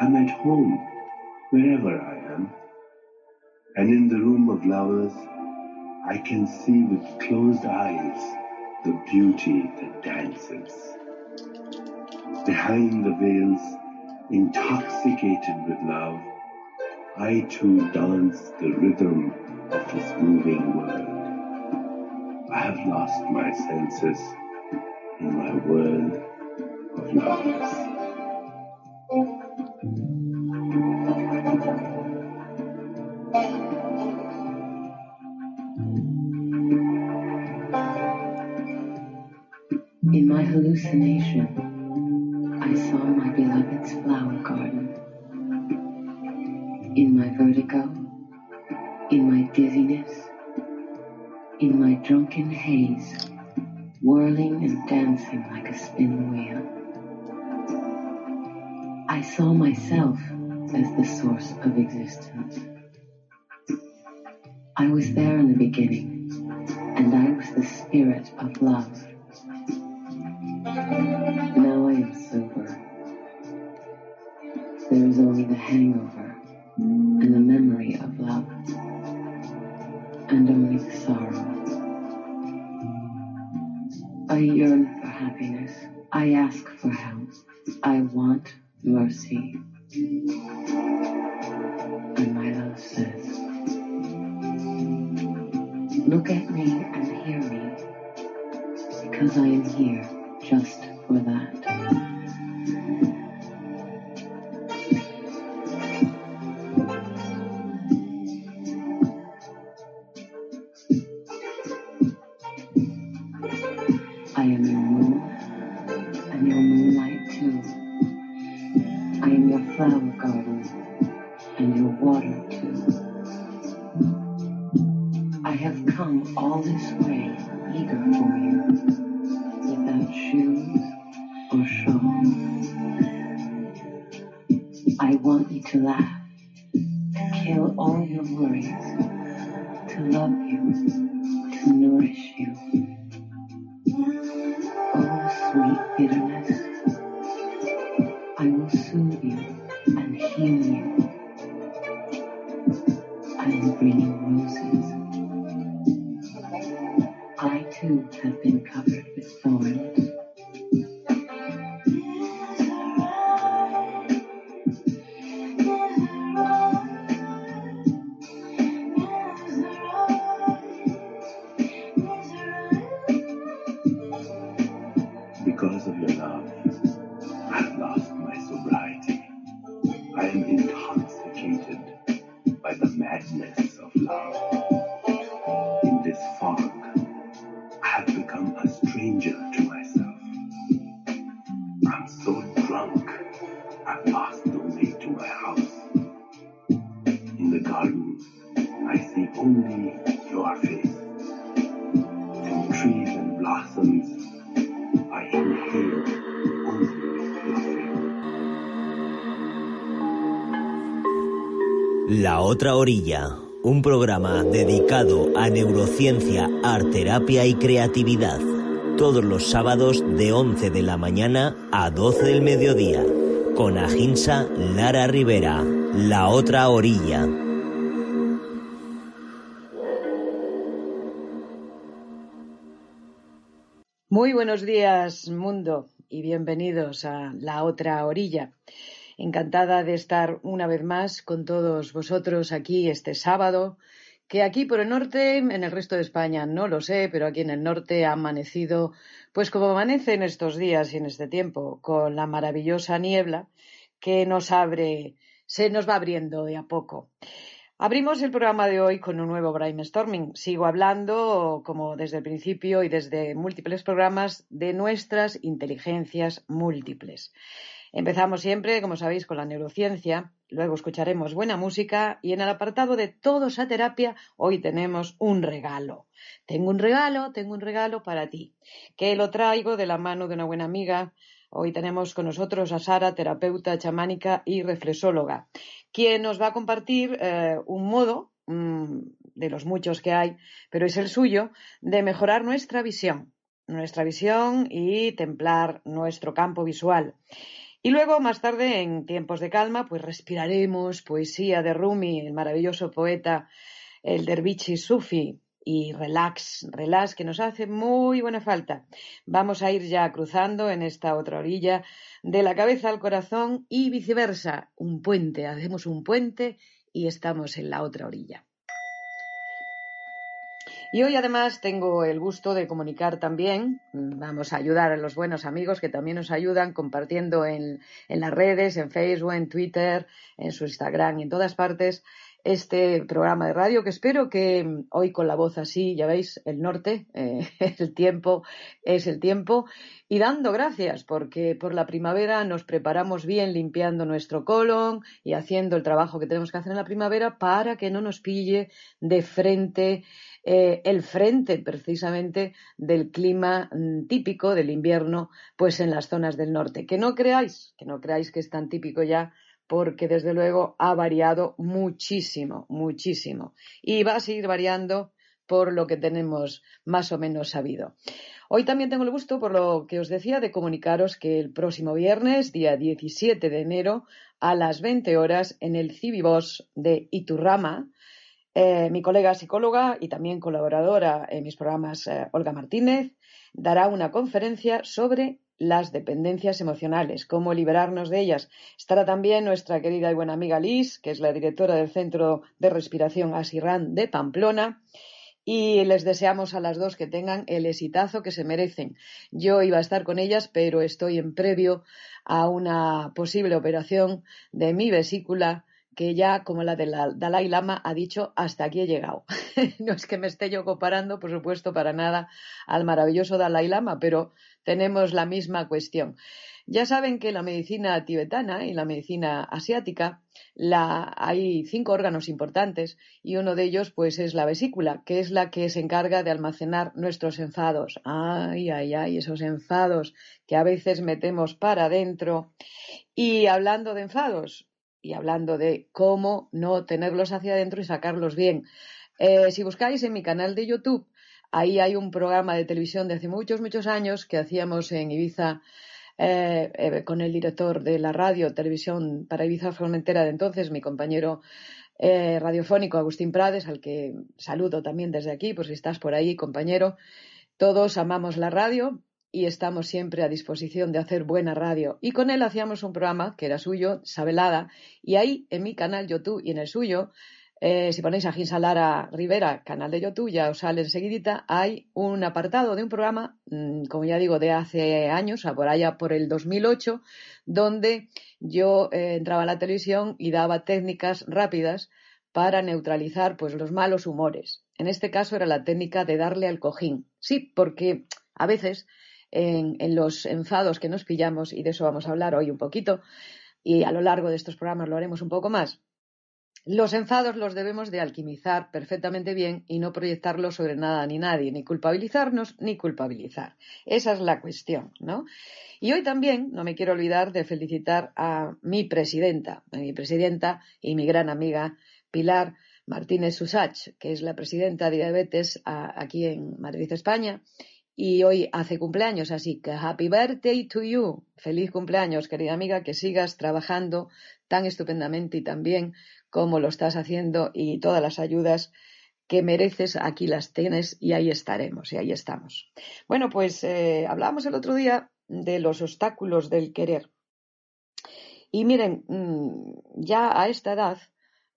I'm at home, wherever I am. And in the room of lovers, I can see with closed eyes the beauty that dances. Behind the veils, intoxicated with love, I too dance the rhythm of this moving world. I have lost my senses in my world of lovers. In my hallucination, I saw my beloved's flower garden. In my vertigo, in my dizziness, in my drunken haze, whirling and dancing like a spin wheel. I saw myself as the source of existence. I was there in the beginning, and I was the spirit of love. Now I am sober. There is only the hangover and the memory of love, and only the sorrow. I yearn for happiness. I ask otra orilla, un programa dedicado a neurociencia, arterapia y creatividad. Todos los sábados de 11 de la mañana a 12 del mediodía. Con Aginsa Lara Rivera. La otra orilla. Muy buenos días, mundo, y bienvenidos a La Otra Orilla. Encantada de estar una vez más con todos vosotros aquí este sábado, que aquí por el norte, en el resto de España no lo sé, pero aquí en el norte ha amanecido, pues como amanece en estos días y en este tiempo, con la maravillosa niebla que nos abre, se nos va abriendo de a poco. Abrimos el programa de hoy con un nuevo brainstorming. Sigo hablando, como desde el principio y desde múltiples programas, de nuestras inteligencias múltiples. Empezamos siempre, como sabéis, con la neurociencia, luego escucharemos buena música y en el apartado de Todos a Terapia hoy tenemos un regalo. Tengo un regalo, tengo un regalo para ti, que lo traigo de la mano de una buena amiga. Hoy tenemos con nosotros a Sara, terapeuta chamánica y reflexóloga quien nos va a compartir eh, un modo mm, de los muchos que hay, pero es el suyo, de mejorar nuestra visión, nuestra visión y templar nuestro campo visual. Y luego, más tarde, en tiempos de calma, pues respiraremos poesía de Rumi, el maravilloso poeta, el dervichi sufi, y relax, relax, que nos hace muy buena falta. Vamos a ir ya cruzando en esta otra orilla de la cabeza al corazón y viceversa. Un puente, hacemos un puente y estamos en la otra orilla. Y hoy además tengo el gusto de comunicar también, vamos a ayudar a los buenos amigos que también nos ayudan compartiendo en, en las redes, en Facebook, en Twitter, en su Instagram en todas partes, este programa de radio, que espero que mm, hoy con la voz así, ya veis, el norte, eh, el tiempo es el tiempo, y dando gracias, porque por la primavera nos preparamos bien limpiando nuestro colon y haciendo el trabajo que tenemos que hacer en la primavera para que no nos pille de frente eh, el frente precisamente del clima mm, típico del invierno, pues en las zonas del norte. Que no creáis, que no creáis que es tan típico ya porque desde luego ha variado muchísimo, muchísimo. Y va a seguir variando por lo que tenemos más o menos sabido. Hoy también tengo el gusto, por lo que os decía, de comunicaros que el próximo viernes, día 17 de enero, a las 20 horas, en el Cibibos de Iturrama, eh, mi colega psicóloga y también colaboradora en mis programas, eh, Olga Martínez, dará una conferencia sobre las dependencias emocionales, cómo liberarnos de ellas. Estará también nuestra querida y buena amiga Liz, que es la directora del Centro de Respiración Asirran de Pamplona. Y les deseamos a las dos que tengan el exitazo que se merecen. Yo iba a estar con ellas, pero estoy en previo a una posible operación de mi vesícula que ya, como la del Dalai Lama, ha dicho, hasta aquí he llegado. no es que me esté yo comparando, por supuesto, para nada al maravilloso Dalai Lama, pero tenemos la misma cuestión. Ya saben que la medicina tibetana y la medicina asiática la, hay cinco órganos importantes y uno de ellos pues es la vesícula, que es la que se encarga de almacenar nuestros enfados. Ay, ay, ay, esos enfados que a veces metemos para adentro. Y hablando de enfados y hablando de cómo no tenerlos hacia adentro y sacarlos bien. Eh, si buscáis en mi canal de YouTube Ahí hay un programa de televisión de hace muchos, muchos años que hacíamos en Ibiza eh, eh, con el director de la radio, televisión para Ibiza Formentera de entonces, mi compañero radiofónico Agustín Prades, al que saludo también desde aquí, por si estás por ahí, compañero. Todos amamos la radio y estamos siempre a disposición de hacer buena radio. Y con él hacíamos un programa que era suyo, Sabelada, y ahí en mi canal YouTube y en el suyo eh, si ponéis a Ginsalara Rivera, canal de YouTube, ya os sale enseguidita, hay un apartado de un programa, mm, como ya digo, de hace años, por allá por el 2008, donde yo eh, entraba a la televisión y daba técnicas rápidas para neutralizar pues los malos humores. En este caso era la técnica de darle al cojín. Sí, porque a veces en, los enfados que nos pillamos, y de eso vamos a hablar hoy un poquito, y a lo largo de estos programas lo haremos un poco más, los enfados los debemos de alquimizar perfectamente bien y no proyectarlos sobre nada ni nadie, ni culpabilizarnos ni culpabilizar. Esa es la cuestión, ¿no? Y hoy también no me quiero olvidar de felicitar a mi presidenta, a mi presidenta y mi gran amiga Pilar Martínez Susach, que es la presidenta de Diabetes aquí en Madrid, España, y hoy hace cumpleaños, así que happy birthday to you. Feliz cumpleaños, querida amiga, que sigas trabajando tan estupendamente y tan bien como lo estás haciendo y todas las ayudas que mereces, aquí las tienes y ahí estaremos y ahí estamos. Bueno, pues eh, hablábamos el otro día de los obstáculos del querer. Y miren, mm, ya a esta edad,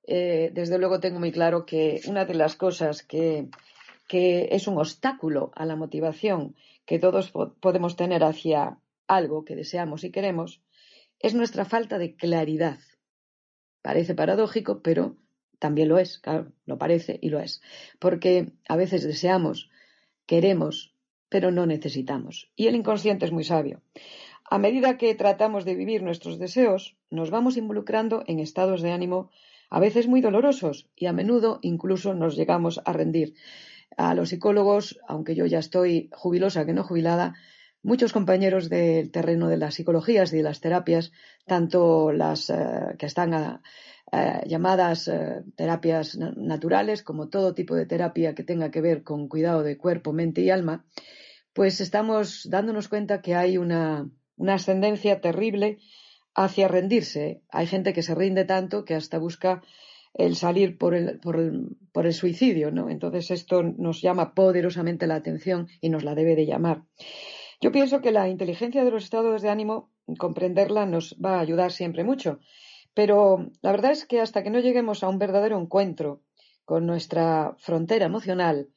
eh, desde luego tengo muy claro que una de las cosas que, que es un obstáculo a la motivación que todos podemos tener hacia algo que deseamos y queremos, es nuestra falta de claridad Parece paradójico, pero también lo es, claro, lo parece y lo es. Porque a veces deseamos, queremos, pero no necesitamos. Y el inconsciente es muy sabio. A medida que tratamos de vivir nuestros deseos, nos vamos involucrando en estados de ánimo a veces muy dolorosos y a menudo incluso nos llegamos a rendir. A los psicólogos, aunque yo ya estoy jubilosa que no jubilada, muchos compañeros del terreno de las psicologías y de las terapias, tanto las eh, que están eh, llamadas eh, terapias naturales como todo tipo de terapia que tenga que ver con cuidado de cuerpo, mente y alma, pues estamos dándonos cuenta que hay una, una ascendencia terrible hacia rendirse. Hay gente que se rinde tanto que hasta busca el salir por el, por el, por el suicidio, ¿no? Entonces esto nos llama poderosamente la atención y nos la debe de llamar. Yo pienso que la inteligencia de los estados de ánimo, comprenderla nos va a ayudar siempre mucho, pero la verdad es que hasta que no lleguemos a un verdadero encuentro con nuestra frontera emocional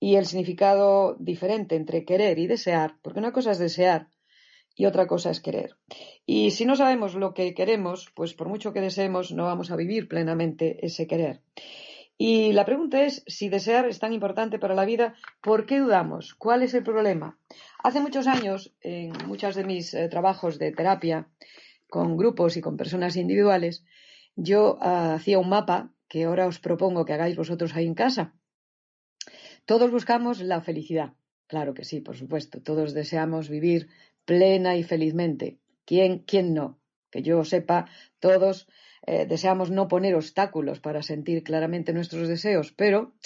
y el significado diferente entre querer y desear, porque una cosa es desear y otra cosa es querer. Y si no sabemos lo que queremos, pues por mucho que deseemos, no vamos a vivir plenamente ese querer. Y la pregunta es, si desear es tan importante para la vida, ¿por qué dudamos? ¿Cuál es el problema? Hace muchos años, en muchos de mis eh, trabajos de terapia, con grupos y con personas individuales, yo ah, hacía un mapa que ahora os propongo que hagáis vosotros ahí en casa. Todos buscamos la felicidad. Claro que sí, por supuesto. Todos deseamos vivir plena y felizmente. ¿Quién, quién no? Que yo sepa, todos eh, deseamos no poner obstáculos para sentir claramente nuestros deseos, pero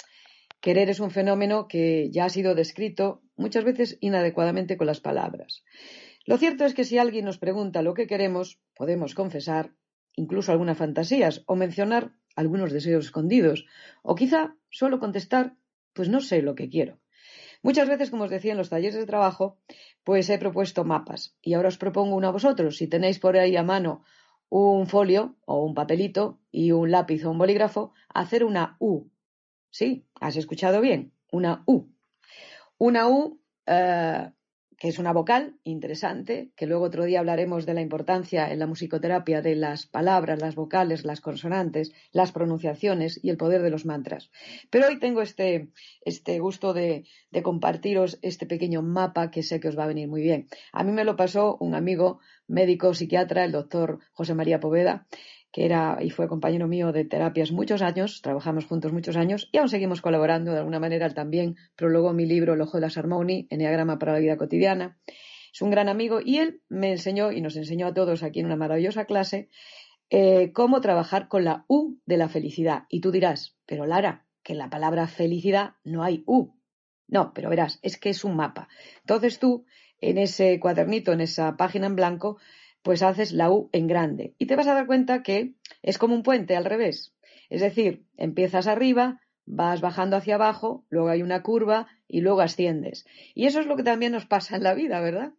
querer es un fenómeno que ya ha sido descrito muchas veces inadecuadamente con las palabras. Lo cierto es que si alguien nos pregunta lo que queremos, podemos confesar incluso algunas fantasías o mencionar algunos deseos escondidos, o quizá solo contestar, pues no sé lo que quiero. Muchas veces, como os decía en los talleres de trabajo, pues he propuesto mapas y ahora os propongo uno a vosotros. Si tenéis por ahí a mano un folio o un papelito y un lápiz o un bolígrafo, hacer una U. ¿Sí? ¿Has escuchado bien? Una U. Una U eh, que es una vocal interesante, que luego otro día hablaremos de la importancia en la musicoterapia de las palabras, las vocales, las consonantes, las pronunciaciones y el poder de los mantras. Pero hoy tengo este, este gusto de, de compartiros este pequeño mapa que sé que os va a venir muy bien. A mí me lo pasó un amigo médico psiquiatra, el doctor José María Poveda, que era y fue compañero mío de terapias muchos años, trabajamos juntos muchos años y aún seguimos colaborando. De alguna manera, él también prologó mi libro El ojo de las armoni, Enneagrama para la vida cotidiana. Es un gran amigo y él me enseñó y nos enseñó a todos aquí en una maravillosa clase eh, cómo trabajar con la U de la felicidad. Y tú dirás, pero Lara, que en la palabra felicidad no hay U. No, pero verás, es que es un mapa. Entonces tú, en ese cuadernito, en esa página en blanco, pues haces la U en grande. Y te vas a dar cuenta que es como un puente al revés. Es decir, empiezas arriba, vas bajando hacia abajo, luego hay una curva y luego asciendes. Y eso es lo que también nos pasa en la vida, ¿verdad?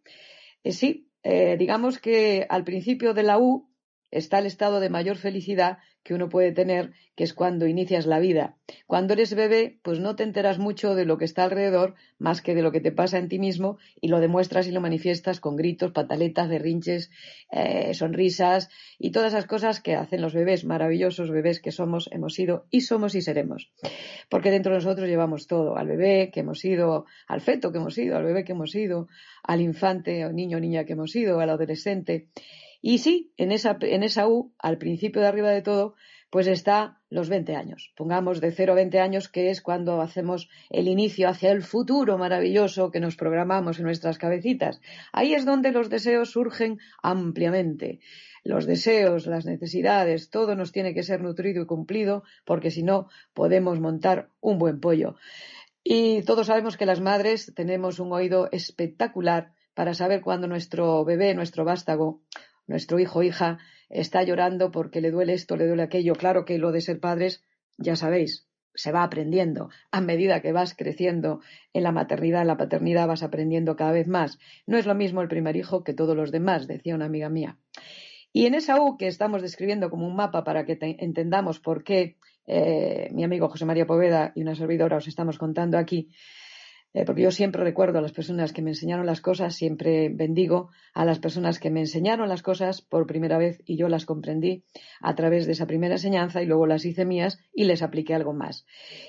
Eh, sí, eh, digamos que al principio de la U está el estado de mayor felicidad que uno puede tener, que es cuando inicias la vida. Cuando eres bebé, pues no te enteras mucho de lo que está alrededor, más que de lo que te pasa en ti mismo, y lo demuestras y lo manifiestas con gritos, pataletas, berrinches, eh, sonrisas y todas esas cosas que hacen los bebés, maravillosos bebés que somos, hemos sido y somos y seremos. Porque dentro de nosotros llevamos todo, al bebé que hemos sido, al feto que hemos sido, al bebé que hemos sido, al infante o niño o niña que hemos sido, al adolescente. Y sí, en esa, en esa U, al principio de arriba de todo, pues está los 20 años. Pongamos de 0 a 20 años, que es cuando hacemos el inicio hacia el futuro maravilloso que nos programamos en nuestras cabecitas. Ahí es donde los deseos surgen ampliamente. Los deseos, las necesidades, todo nos tiene que ser nutrido y cumplido, porque si no, podemos montar un buen pollo. Y todos sabemos que las madres tenemos un oído espectacular para saber cuándo nuestro bebé, nuestro vástago nuestro hijo hija está llorando porque le duele esto, le duele aquello. Claro que lo de ser padres, ya sabéis, se va aprendiendo. A medida que vas creciendo en la maternidad, en la paternidad, vas aprendiendo cada vez más. No es lo mismo el primer hijo que todos los demás, decía una amiga mía. Y en esa U que estamos describiendo como un mapa para que entendamos por qué eh, mi amigo José María Poveda y una servidora os estamos contando aquí, eh, porque yo siempre recuerdo a las personas que me enseñaron las cosas, siempre bendigo a las personas que me enseñaron las cosas por primera vez y yo las comprendí a través de esa primera enseñanza y luego las hice mías y les apliqué algo más.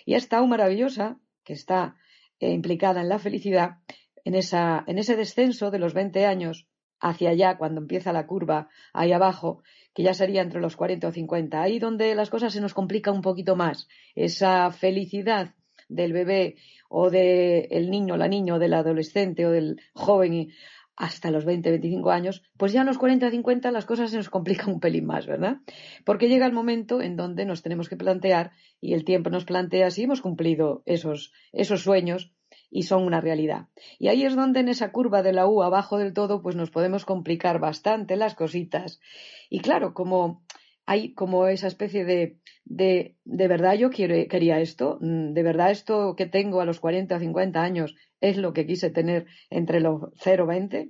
Y esta U maravillosa, que está eh, implicada en la felicidad, en, esa, en ese descenso de los 20 años hacia allá, cuando empieza la curva ahí abajo, que ya sería entre los 40 o 50, ahí donde las cosas se nos complican un poquito más. Esa felicidad del bebé o del niño, la niña o del adolescente o del joven hasta los 20, 25 años, pues ya a los 40, 50 las cosas se nos complican un pelín más, ¿verdad? Porque llega el momento en donde nos tenemos que plantear y el tiempo nos plantea si hemos cumplido esos, esos sueños y son una realidad. Y ahí es donde en esa curva de la U abajo del todo, pues nos podemos complicar bastante las cositas. Y claro, como hay como esa especie de, de, de verdad yo quería esto, mm, de verdad esto que tengo a los 40 o 50 años es lo que quise tener entre los 0 y 20.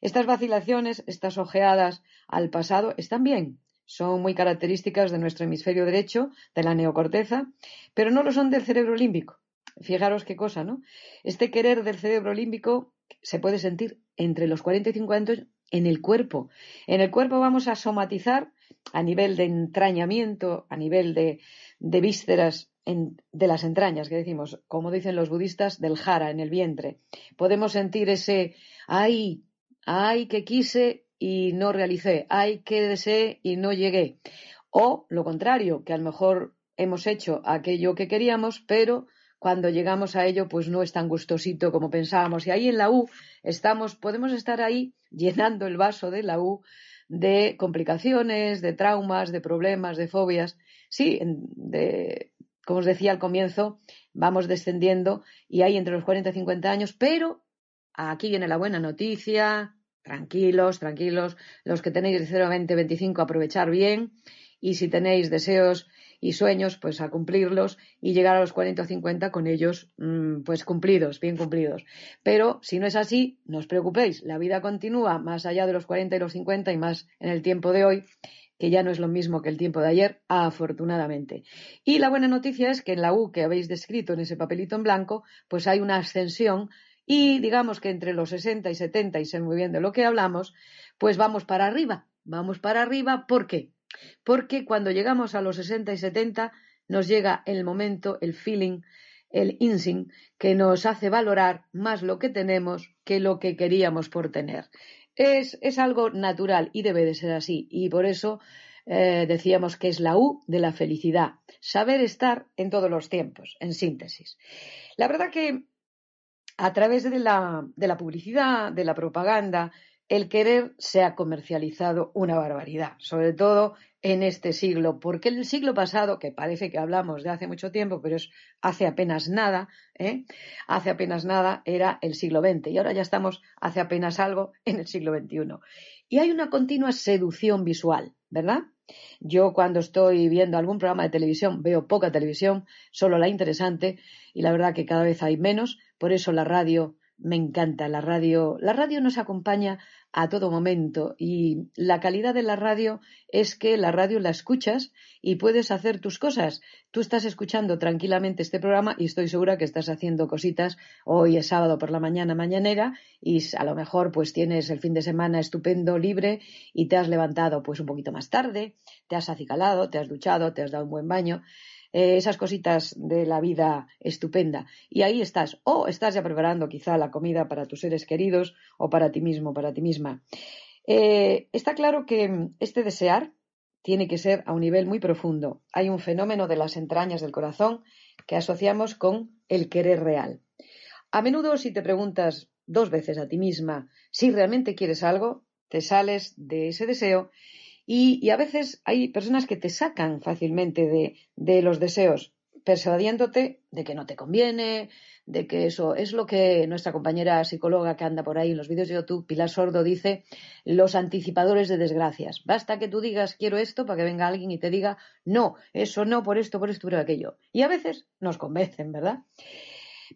Estas vacilaciones, estas ojeadas al pasado están bien, son muy características de nuestro hemisferio derecho, de la neocorteza, pero no lo son del cerebro límbico. Fijaros qué cosa, ¿no? Este querer del cerebro límbico se puede sentir entre los 40 y 50 años en el cuerpo. En el cuerpo vamos a somatizar a nivel de entrañamiento, a nivel de, vísceras de las entrañas, que decimos, como dicen los budistas, del jara, en el vientre. Podemos sentir ese ay, ay que quise y no realicé, ay que deseé y no llegué. O lo contrario, que a lo mejor hemos hecho aquello que queríamos, pero cuando llegamos a ello, pues no es tan gustosito como pensábamos. Y ahí en la U estamos, podemos estar ahí llenando el vaso de la U de complicaciones, de traumas, de problemas, de fobias. Sí, de, como os decía al comienzo, vamos descendiendo y hay entre los 40 y 50 años, pero aquí viene la buena noticia. Tranquilos, tranquilos, los que tenéis de 0 a 20, 25, aprovechar bien. Y si tenéis deseos y sueños, pues a cumplirlos y llegar a los 40 o 50 con ellos, mm, pues cumplidos, bien cumplidos. Pero si no es así, no os preocupéis, la vida continúa más allá de los 40 y los 50 y más en el tiempo de hoy que ya no es lo mismo que el tiempo de ayer, afortunadamente. Y la buena noticia es que en la U que habéis descrito en ese papelito en blanco, pues hay una ascensión y digamos que entre los 60 y 70, y sé muy bien de lo que hablamos, pues vamos para arriba. Vamos para arriba, ¿por qué? Porque cuando llegamos a los 60 y 70 nos llega el momento, el feeling, el instinct, que nos hace valorar más lo que tenemos que lo que queríamos por tener. Es, es algo natural y debe de ser así. Y por eso eh, decíamos que es la U de la felicidad. Saber estar en todos los tiempos, en síntesis. La verdad que a través de la publicidad, de la propaganda, el querer se ha comercializado una barbaridad, sobre todo en este siglo, porque el siglo pasado, que parece que hablamos de hace mucho tiempo, pero es hace apenas nada, ¿eh? hace apenas nada era el siglo XX y ahora ya estamos hace apenas algo en el siglo XXI. Y hay una continua seducción visual, ¿verdad? Yo cuando estoy viendo algún programa de televisión veo poca televisión, solo la interesante, y la verdad que cada vez hay menos, por eso la radio me encanta la radio. La radio nos acompaña a todo momento y la calidad de la radio es que la radio la escuchas y puedes hacer tus cosas. Tú estás escuchando tranquilamente este programa y estoy segura que estás haciendo cositas. Hoy es sábado por la mañana mañanera y a lo mejor pues tienes el fin de semana estupendo libre y te has levantado pues un poquito más tarde, te has acicalado, te has duchado, te has dado un buen baño. Eh, esas cositas de la vida estupenda. Y ahí estás. O estás ya preparando quizá la comida para tus seres queridos o para ti mismo, para ti misma. Eh, está claro que este desear tiene que ser a un nivel muy profundo. Hay un fenómeno de las entrañas del corazón que asociamos con el querer real. A menudo, si te preguntas dos veces a ti misma si realmente quieres algo, te sales de ese deseo y, a veces hay personas que te sacan fácilmente de, de los deseos, persuadiéndote de que no te conviene, de que eso es lo que nuestra compañera psicóloga que anda por ahí en los vídeos de YouTube, Pilar Sordo, dice, los anticipadores de desgracias. Basta que tú digas quiero esto para que venga alguien y te diga no, eso no, por esto, por esto, por aquello. Y a veces nos convencen, ¿verdad?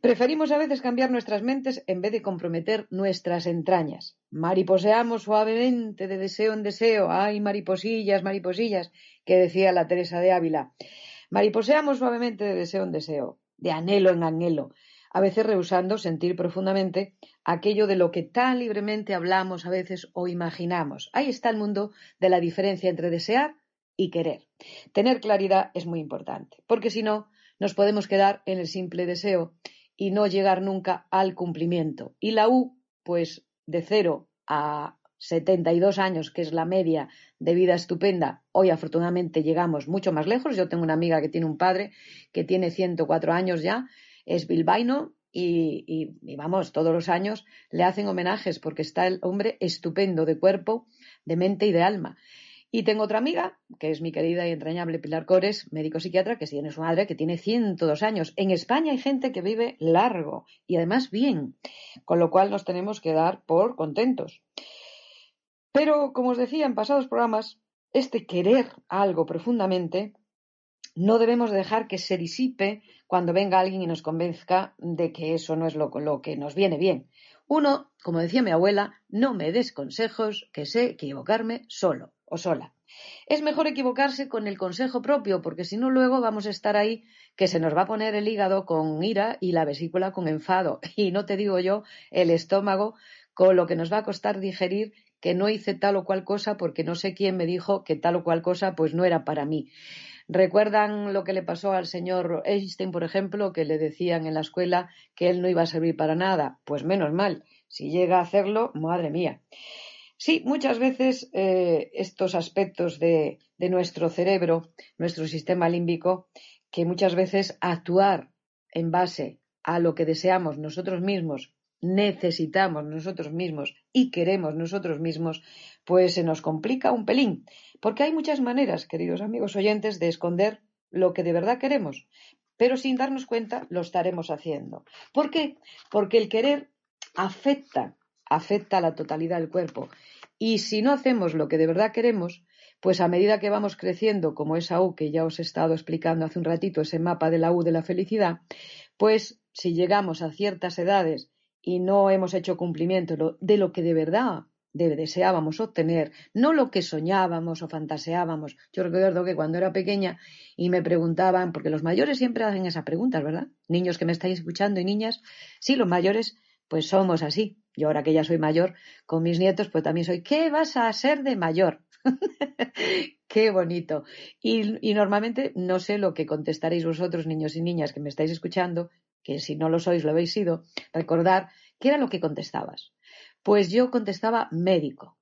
Preferimos a veces cambiar nuestras mentes en vez de comprometer nuestras entrañas. Mariposeamos suavemente de deseo en deseo. ¡Ay, mariposillas, mariposillas! que decía la Teresa de Ávila. Mariposeamos suavemente de deseo en deseo, de anhelo en anhelo. a veces rehusando sentir profundamente aquello de lo que tan libremente hablamos a veces o imaginamos. Ahí está el mundo de la diferencia entre desear y querer. Tener claridad es muy importante, porque si no, nos podemos quedar en el simple deseo y no llegar nunca al cumplimiento. Y la U, pues de cero a 72 años, que es la media de vida estupenda, hoy afortunadamente llegamos mucho más lejos. Yo tengo una amiga que tiene un padre que tiene 104 años ya, es bilbaíno y, y, vamos, todos los años le hacen homenajes porque está el hombre estupendo de cuerpo, de mente y de alma. Y tengo otra amiga, que es mi querida y entrañable Pilar Cores, médico psiquiatra, que tiene su madre, que tiene 102 años. En España hay gente que vive largo y además bien, con lo cual nos tenemos que dar por contentos. Pero, como os decía en pasados programas, este querer algo profundamente no debemos dejar que se disipe cuando venga alguien y nos convenzca de que eso no es lo, lo que nos viene bien. Uno, como decía mi abuela, no me des consejos, que sé equivocarme solo o sola. Es mejor equivocarse con el consejo propio, porque si no luego vamos a estar ahí que se nos va a poner el hígado con ira y la vesícula con enfado. Y no te digo yo el estómago con lo que nos va a costar digerir que no hice tal o cual cosa porque no sé quién me dijo que tal o cual cosa pues no era para mí. ¿Recuerdan lo que le pasó al señor Einstein, por ejemplo, que le decían en la escuela que él no iba a servir para nada? Pues menos mal, si llega a hacerlo, madre mía. Sí, muchas veces eh, estos aspectos de, nuestro cerebro, nuestro sistema límbico, que muchas veces actuar en base a lo que deseamos nosotros mismos, necesitamos nosotros mismos y queremos nosotros mismos, pues se nos complica un pelín. Porque hay muchas maneras, queridos amigos oyentes, de esconder lo que de verdad queremos, pero sin darnos cuenta lo estaremos haciendo. ¿Por qué? Porque el querer afecta afecta a la totalidad del cuerpo. Y si no hacemos lo que de verdad queremos, pues a medida que vamos creciendo, como esa U que ya os he estado explicando hace un ratito, ese mapa de la U de la felicidad, pues si llegamos a ciertas edades y no hemos hecho cumplimiento de lo que de verdad deseábamos obtener, no lo que soñábamos o fantaseábamos. Yo recuerdo que cuando era pequeña y me preguntaban, porque los mayores siempre hacen esas preguntas, ¿verdad? Niños que me estáis escuchando y niñas, sí, los mayores pues somos así. Yo ahora que ya soy mayor, con mis nietos, pues también soy, ¿qué vas a ser de mayor? Qué bonito. Y, normalmente no sé lo que contestaréis vosotros, niños y niñas que me estáis escuchando, que si no lo sois, lo habéis sido, recordar qué era lo que contestabas. Pues yo contestaba médico.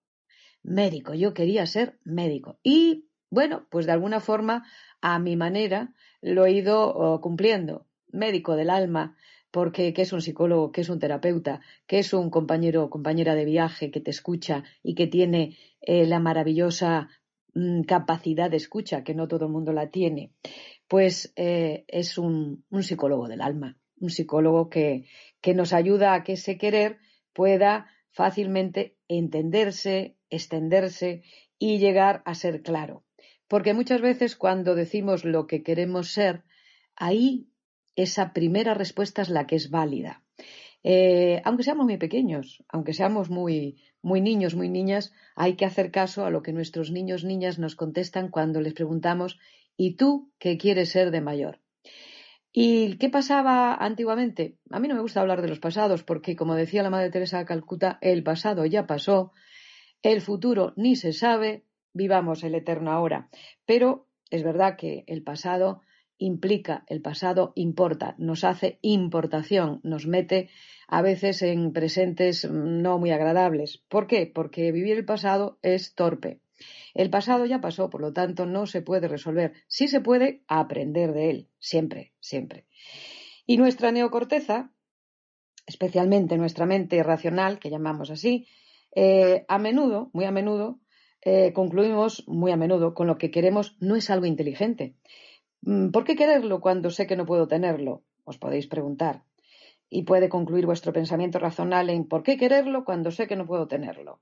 Médico, yo quería ser médico. Y bueno, pues de alguna forma, a mi manera, lo he ido oh, cumpliendo. Médico del alma, porque que es un psicólogo, que es un terapeuta, que es un compañero o compañera de viaje que te escucha y que tiene eh, la maravillosa mm, capacidad de escucha, que no todo el mundo la tiene, pues eh, es un, psicólogo del alma, un psicólogo que, que nos ayuda a que ese querer pueda fácilmente entenderse, extenderse y llegar a ser claro. Porque muchas veces cuando decimos lo que queremos ser, ahí esa primera respuesta es la que es válida. Eh, aunque seamos muy pequeños, aunque seamos muy, muy niños, muy niñas, hay que hacer caso a lo que nuestros niños, niñas nos contestan cuando les preguntamos ¿y tú qué quieres ser de mayor? ¿Y qué pasaba antiguamente? A mí no me gusta hablar de los pasados porque, como decía la Madre Teresa de Calcuta, el pasado ya pasó, el futuro ni se sabe, vivamos el eterno ahora. Pero es verdad que el pasado implica, el pasado importa, nos hace importación, nos mete a veces en presentes no muy agradables. ¿Por qué? Porque vivir el pasado es torpe. El pasado ya pasó, por lo tanto no se puede resolver. Sí se puede aprender de él, siempre, siempre. Y nuestra neocorteza, especialmente nuestra mente racional, que llamamos así, eh, a menudo, muy a menudo, eh, concluimos muy a menudo con lo que queremos no es algo inteligente, Mm, ¿Por qué quererlo cuando sé que no puedo tenerlo? Os podéis preguntar. Y puede concluir vuestro pensamiento razonable en ¿por qué quererlo cuando sé que no puedo tenerlo?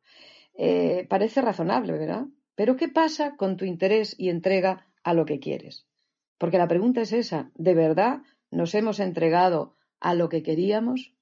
Eh, parece razonable, ¿verdad? Pero ¿qué pasa con tu interés y entrega a lo que quieres? Porque la pregunta es esa, ¿de verdad nos hemos entregado a lo que queríamos?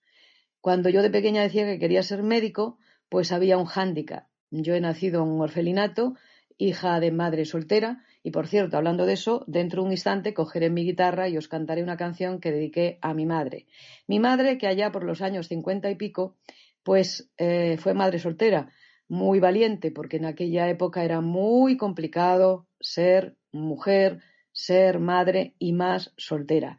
Cuando yo de pequeña decía que quería ser médico, pues había un hándicap. Yo he nacido en un orfelinato hija de madre soltera y por cierto, hablando de eso, dentro de un instante cogeré mi guitarra y os cantaré una canción que dediqué a mi madre. Mi madre, que allá por los años cincuenta y pico, pues eh, fue madre soltera, muy valiente, porque en aquella época era muy complicado ser mujer, ser madre y más soltera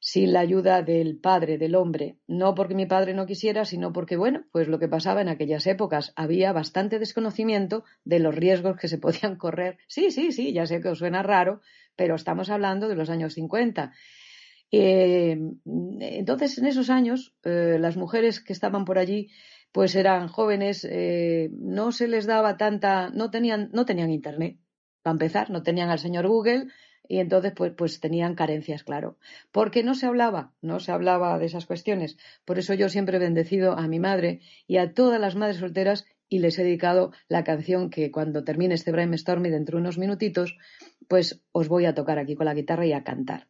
sin la ayuda del padre, del hombre, no porque mi padre no quisiera, sino porque, bueno, pues lo que pasaba en aquellas épocas, había bastante desconocimiento de los riesgos que se podían correr. Sí, sí, sí, ya sé que os suena raro, pero estamos hablando de los años 50. Eh, entonces, en esos años, eh, las mujeres que estaban por allí, pues eran jóvenes, eh, no se les daba tanta, no tenían, no tenían internet, para empezar, no tenían al señor Google, y entonces pues, pues tenían carencias, claro. Porque no se hablaba, no se hablaba de esas cuestiones. Por eso yo siempre he bendecido a mi madre y a todas las madres solteras y les he dedicado la canción que cuando termine este brainstorming dentro de unos minutitos, pues os voy a tocar aquí con la guitarra y a cantar.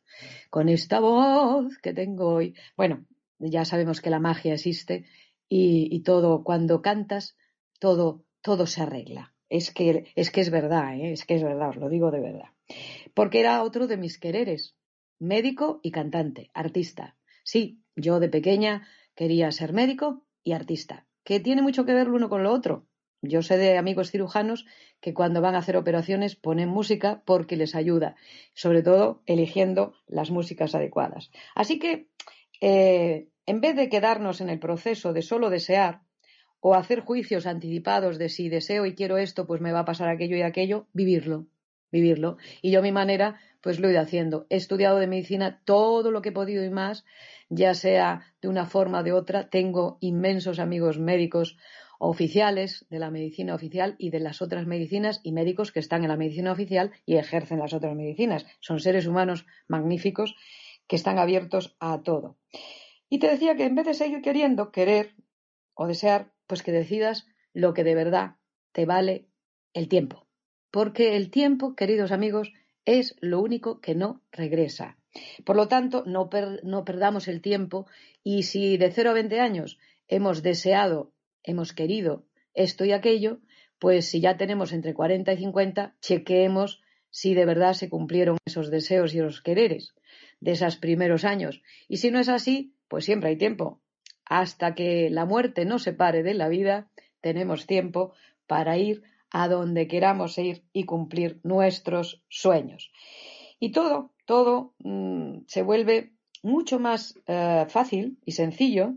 Con esta voz que tengo hoy. Bueno, ya sabemos que la magia existe y, todo, cuando cantas, todo, todo se arregla. Es que, es que es verdad, ¿eh? es que es verdad, os lo digo de verdad porque era otro de mis quereres, médico y cantante, artista. Sí, yo de pequeña quería ser médico y artista, que tiene mucho que ver lo uno con lo otro. Yo sé de amigos cirujanos que cuando van a hacer operaciones ponen música porque les ayuda, sobre todo eligiendo las músicas adecuadas. Así que, eh, en vez de quedarnos en el proceso de solo desear o hacer juicios anticipados de si deseo y quiero esto, pues me va a pasar aquello y aquello, vivirlo, vivirlo. Y yo a mi manera, pues lo he ido haciendo. He estudiado de medicina todo lo que he podido y más, ya sea de una forma o de otra. Tengo inmensos amigos médicos oficiales de la medicina oficial y de las otras medicinas y médicos que están en la medicina oficial y ejercen las otras medicinas. Son seres humanos magníficos que están abiertos a todo. Y te decía que en vez de seguir queriendo, querer o desear, pues que decidas lo que de verdad te vale el tiempo porque el tiempo, queridos amigos, es lo único que no regresa. Por lo tanto, no, perdamos el tiempo y si de 0 a 20 años hemos deseado, hemos querido esto y aquello, pues si ya tenemos entre 40 y 50, chequeemos si de verdad se cumplieron esos deseos y esos quereres de esos primeros años. Y si no es así, pues siempre hay tiempo. Hasta que la muerte nos separe de la vida, tenemos tiempo para ir a donde queramos ir y cumplir nuestros sueños. Y todo, todo mm, se vuelve mucho más eh, fácil y sencillo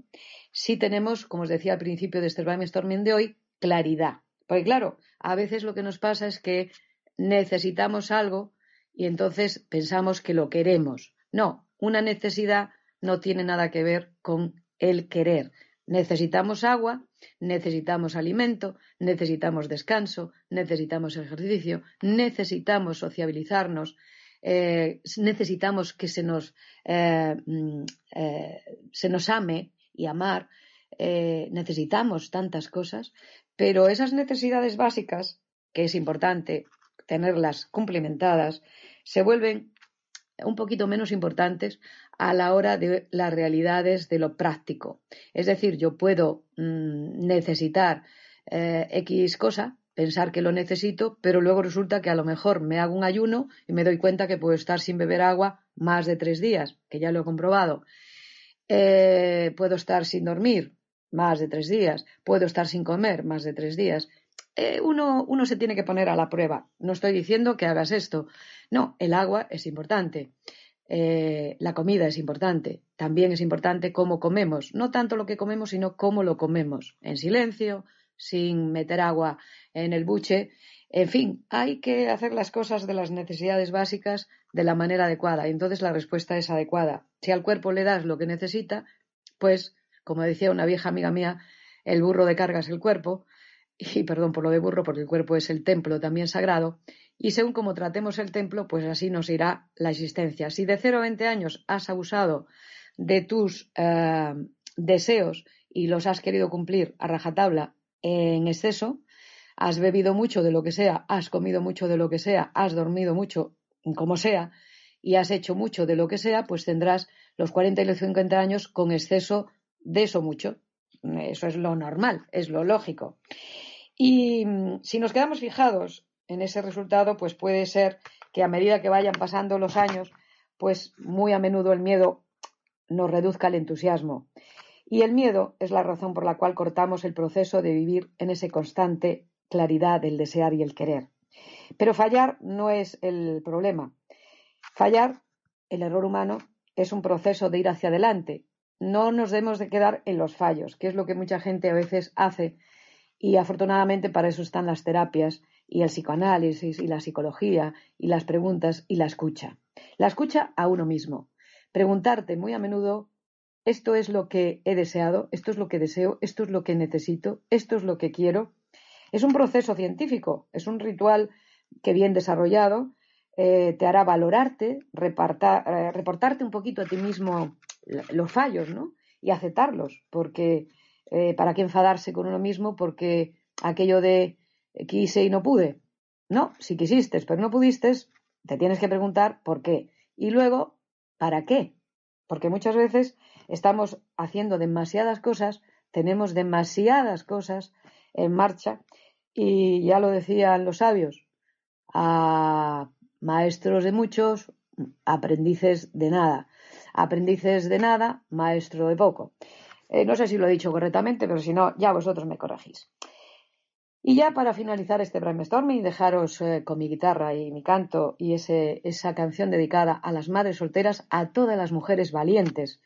si tenemos, como os decía al principio de este brainstorming de hoy, claridad. Porque claro, a veces lo que nos pasa es que necesitamos algo y entonces pensamos que lo queremos. No, una necesidad no tiene nada que ver con el querer. Necesitamos agua, necesitamos alimento, necesitamos descanso, necesitamos ejercicio, necesitamos sociabilizarnos, eh, necesitamos que se nos, eh, mm, eh, se nos ame y amar, necesitamos tantas cosas, pero esas necesidades básicas, que es importante tenerlas cumplimentadas, se vuelven un poquito menos importantes a la hora de las realidades de lo práctico. Es decir, yo puedo mm, necesitar eh, X cosa, pensar que lo necesito, pero luego resulta que a lo mejor me hago un ayuno y me doy cuenta que puedo estar sin beber agua más de tres días, que ya lo he comprobado. Eh, puedo estar sin dormir más de tres días, puedo estar sin comer más de tres días. Eh, uno, uno se tiene que poner a la prueba. No estoy diciendo que hagas esto. No, el agua es importante. Eh, la comida es importante. También es importante cómo comemos. No tanto lo que comemos, sino cómo lo comemos. En silencio, sin meter agua en el buche. En fin, hay que hacer las cosas de las necesidades básicas de la manera adecuada. Y entonces la respuesta es adecuada. Si al cuerpo le das lo que necesita, pues, como decía una vieja amiga mía, el burro de carga es el cuerpo y perdón por lo de burro, porque el cuerpo es el templo también sagrado, y según como tratemos el templo, pues así nos irá la existencia. Si de 0 a 20 años has abusado de tus eh, deseos y los has querido cumplir a rajatabla en exceso, has bebido mucho de lo que sea, has comido mucho de lo que sea, has dormido mucho como sea, y has hecho mucho de lo que sea, pues tendrás los 40 y los 50 años con exceso de eso mucho. Eso es lo normal, es lo lógico. Y mm, si nos quedamos fijados en ese resultado, pues puede ser que a medida que vayan pasando los años, pues muy a menudo el miedo nos reduzca el entusiasmo. Y el miedo es la razón por la cual cortamos el proceso de vivir en ese constante claridad del desear y el querer. Pero fallar no es el problema. Fallar, el error humano, es un proceso de ir hacia adelante. No nos debemos de quedar en los fallos, que es lo que mucha gente a veces hace. Y afortunadamente para eso están las terapias y el psicoanálisis y la psicología y las preguntas y la escucha. La escucha a uno mismo. Preguntarte muy a menudo, esto es lo que he deseado, esto es lo que deseo, esto es lo que necesito, esto es lo que quiero. Es un proceso científico, es un ritual que bien desarrollado eh, te hará valorarte, eh, reportarte un poquito a ti mismo los fallos, ¿no? Y aceptarlos, porque eh, para qué enfadarse con uno mismo porque aquello de quise y no pude. No, si quisiste, pero no pudiste, te tienes que preguntar por qué. Y luego, ¿para qué? Porque muchas veces estamos haciendo demasiadas cosas, tenemos demasiadas cosas en marcha y ya lo decían los sabios, a maestros de muchos, aprendices de nada. Aprendices de nada, maestro de poco. Eh, no sé si lo he dicho correctamente, pero si no, ya vosotros me corregís. Y ya para finalizar este brainstorming, dejaros eh, con mi guitarra y mi canto y esa canción dedicada a las madres solteras, a todas las mujeres valientes,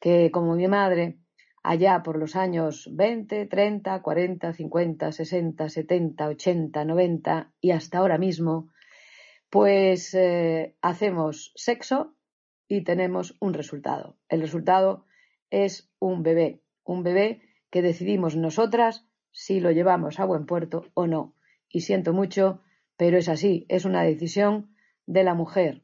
que como mi madre, allá por los años 20, 30, 40, 50, 60, 70, 80, 90 y hasta ahora mismo, pues eh, hacemos sexo y tenemos un resultado. El resultado es un bebé, un bebé que decidimos nosotras si lo llevamos a buen puerto o no. Y siento mucho, pero es así, es una decisión de la mujer,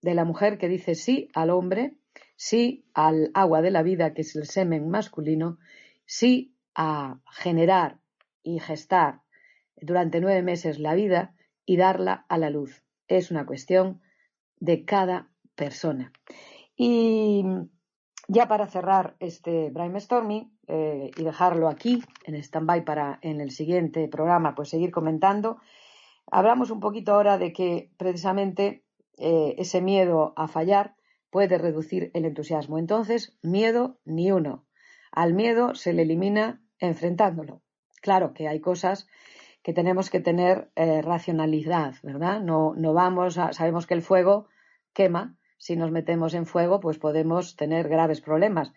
de la mujer que dice sí al hombre, sí al agua de la vida, que es el semen masculino, sí a generar y gestar durante nueve meses la vida y darla a la luz. Es una cuestión de cada persona. Y ya para cerrar este brainstorming eh, y dejarlo aquí en stand-by para en el siguiente programa pues seguir comentando, hablamos un poquito ahora de que precisamente eh, ese miedo a fallar puede reducir el entusiasmo. Entonces, miedo ni uno. Al miedo se le elimina enfrentándolo. Claro que hay cosas que tenemos que tener eh, racionalidad, ¿verdad? No, no vamos a, sabemos que el fuego quema, si nos metemos en fuego, pues podemos tener graves problemas.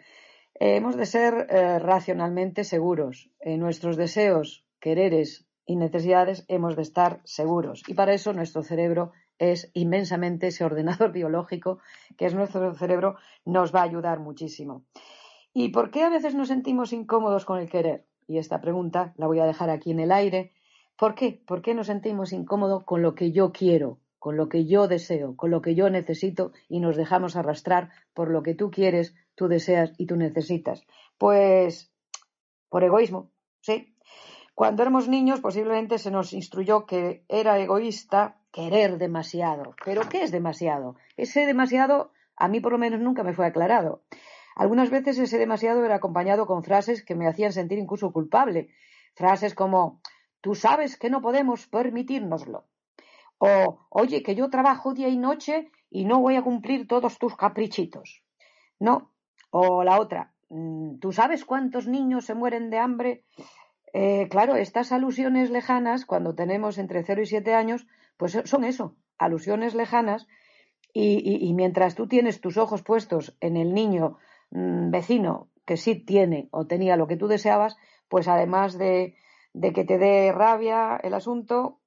Eh, hemos de ser eh, racionalmente seguros. En nuestros deseos, quereres y necesidades hemos de estar seguros. Y para eso nuestro cerebro es inmensamente ese ordenador biológico que es nuestro cerebro, nos va a ayudar muchísimo. ¿Y por qué a veces nos sentimos incómodos con el querer? Y esta pregunta la voy a dejar aquí en el aire. ¿Por qué? ¿Por qué nos sentimos incómodos con lo que yo quiero? Con lo que yo deseo, con lo que yo necesito y nos dejamos arrastrar por lo que tú quieres, tú deseas y tú necesitas. Pues por egoísmo, sí. Cuando éramos niños posiblemente se nos instruyó que era egoísta querer demasiado. Pero ¿qué es demasiado? Ese demasiado a mí por lo menos nunca me fue aclarado. Algunas veces ese demasiado era acompañado con frases que me hacían sentir incluso culpable. Frases como tú sabes que no podemos permitírnoslo o, oye, que yo trabajo día y noche y no voy a cumplir todos tus caprichitos. No. O la otra, mm, ¿tú sabes cuántos niños se mueren de hambre? Eh, claro, estas alusiones lejanas, cuando tenemos entre 0 y 7 años, pues son eso, alusiones lejanas, y, mientras tú tienes tus ojos puestos en el niño mm, vecino que sí tiene o tenía lo que tú deseabas, pues además de, de que te dé rabia el asunto,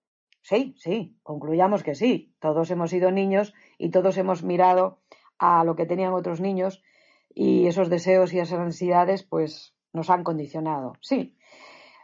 Sí, sí, concluyamos que sí. Todos hemos sido niños y todos hemos mirado a lo que tenían otros niños y esos deseos y esas ansiedades pues nos han condicionado. Sí,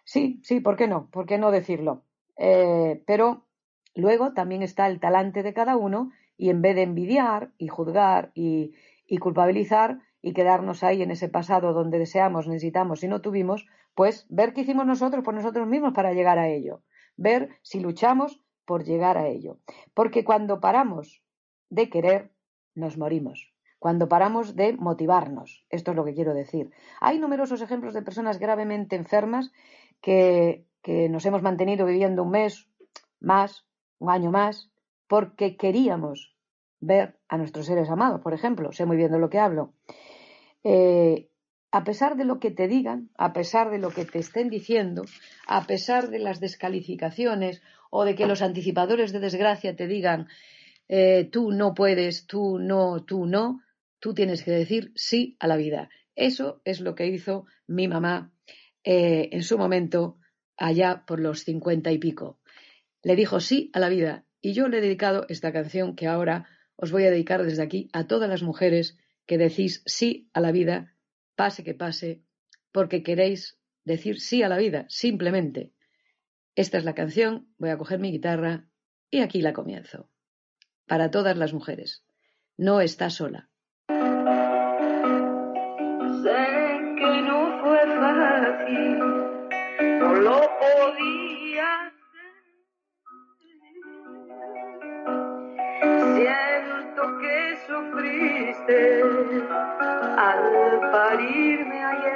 sí, sí, ¿por qué no? ¿Por qué no decirlo? Eh, pero luego también está el talante de cada uno y en vez de envidiar y juzgar y, y culpabilizar y quedarnos ahí en ese pasado donde deseamos, necesitamos y no tuvimos, pues ver qué hicimos nosotros por nosotros mismos para llegar a ello ver si luchamos por llegar a ello. Porque cuando paramos de querer, nos morimos. Cuando paramos de motivarnos, esto es lo que quiero decir. Hay numerosos ejemplos de personas gravemente enfermas que, que nos hemos mantenido viviendo un mes, más, un año más, porque queríamos ver a nuestros seres amados, por ejemplo, sé muy bien de lo que hablo. Eh, a pesar de lo que te digan, a pesar de lo que te estén diciendo, a pesar de las descalificaciones o de que los anticipadores de desgracia te digan eh, tú no puedes, tú no, tú no, tú tienes que decir sí a la vida. Eso es lo que hizo mi mamá eh, en su momento, allá por los cincuenta y pico. Le dijo sí a la vida y yo le he dedicado esta canción que ahora os voy a dedicar desde aquí a todas las mujeres que decís sí a la vida pase que pase, porque queréis decir sí a la vida, simplemente. Esta es la canción, voy a coger mi guitarra y aquí la comienzo. Para todas las mujeres. No está sola. Sé que no fue fácil, no lo podía Siento que sufriste al parirme ayer.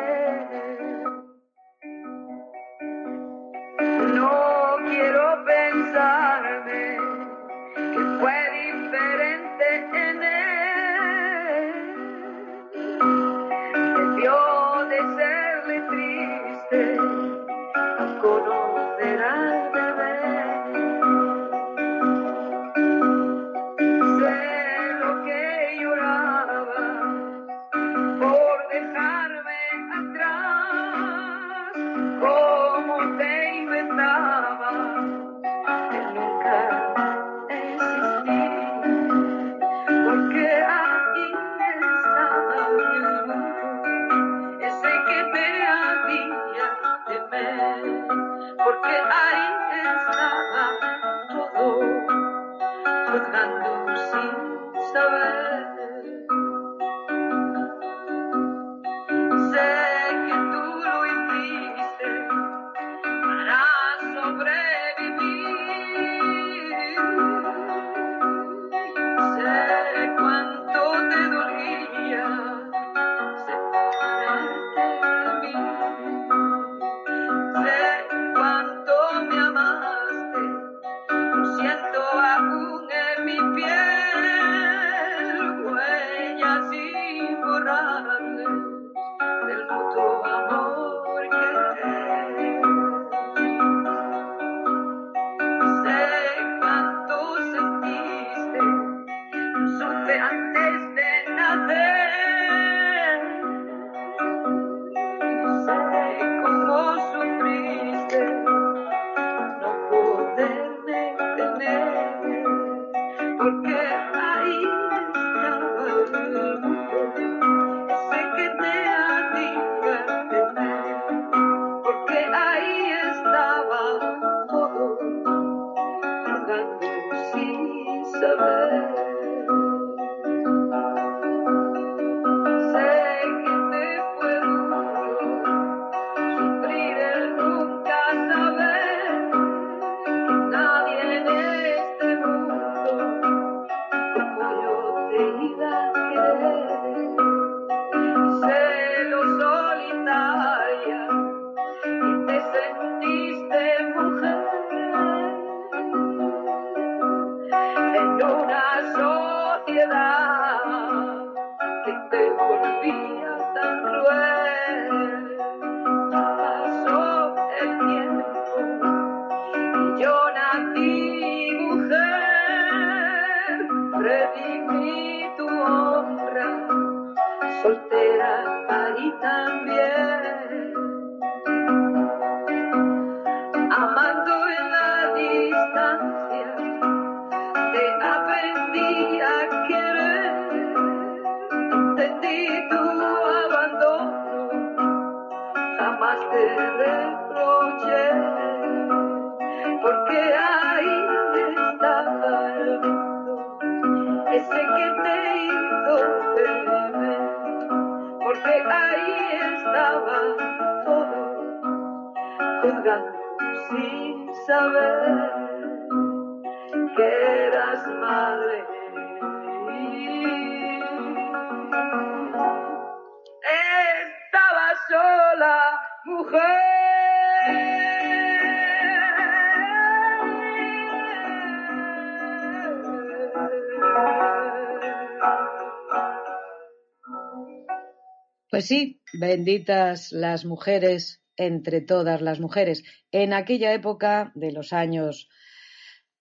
Pues sí, benditas las mujeres entre todas las mujeres. En aquella época de los años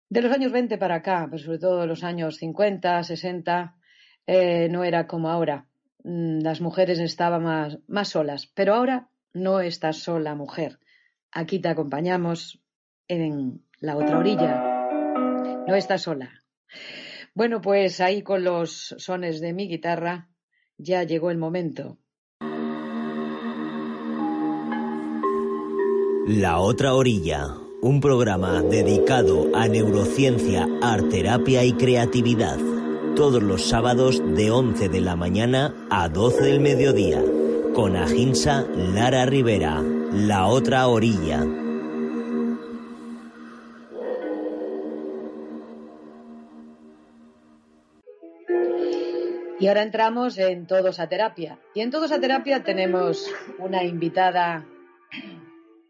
de los años 20 para acá, pero sobre todo de los años 50, 60, eh, no era como ahora. Mm, las mujeres estaban más, más solas, pero ahora no estás sola, mujer. Aquí te acompañamos en la otra orilla. No estás sola. Bueno, pues ahí con los sones de mi guitarra ya llegó el momento. La otra orilla, un programa dedicado a neurociencia, arterapia y creatividad. Todos los sábados de 11 de la mañana a 12 del mediodía. Con Aginsa Lara Rivera, La otra orilla. Y ahora entramos en Todos a Terapia. Y en Todos a Terapia tenemos una invitada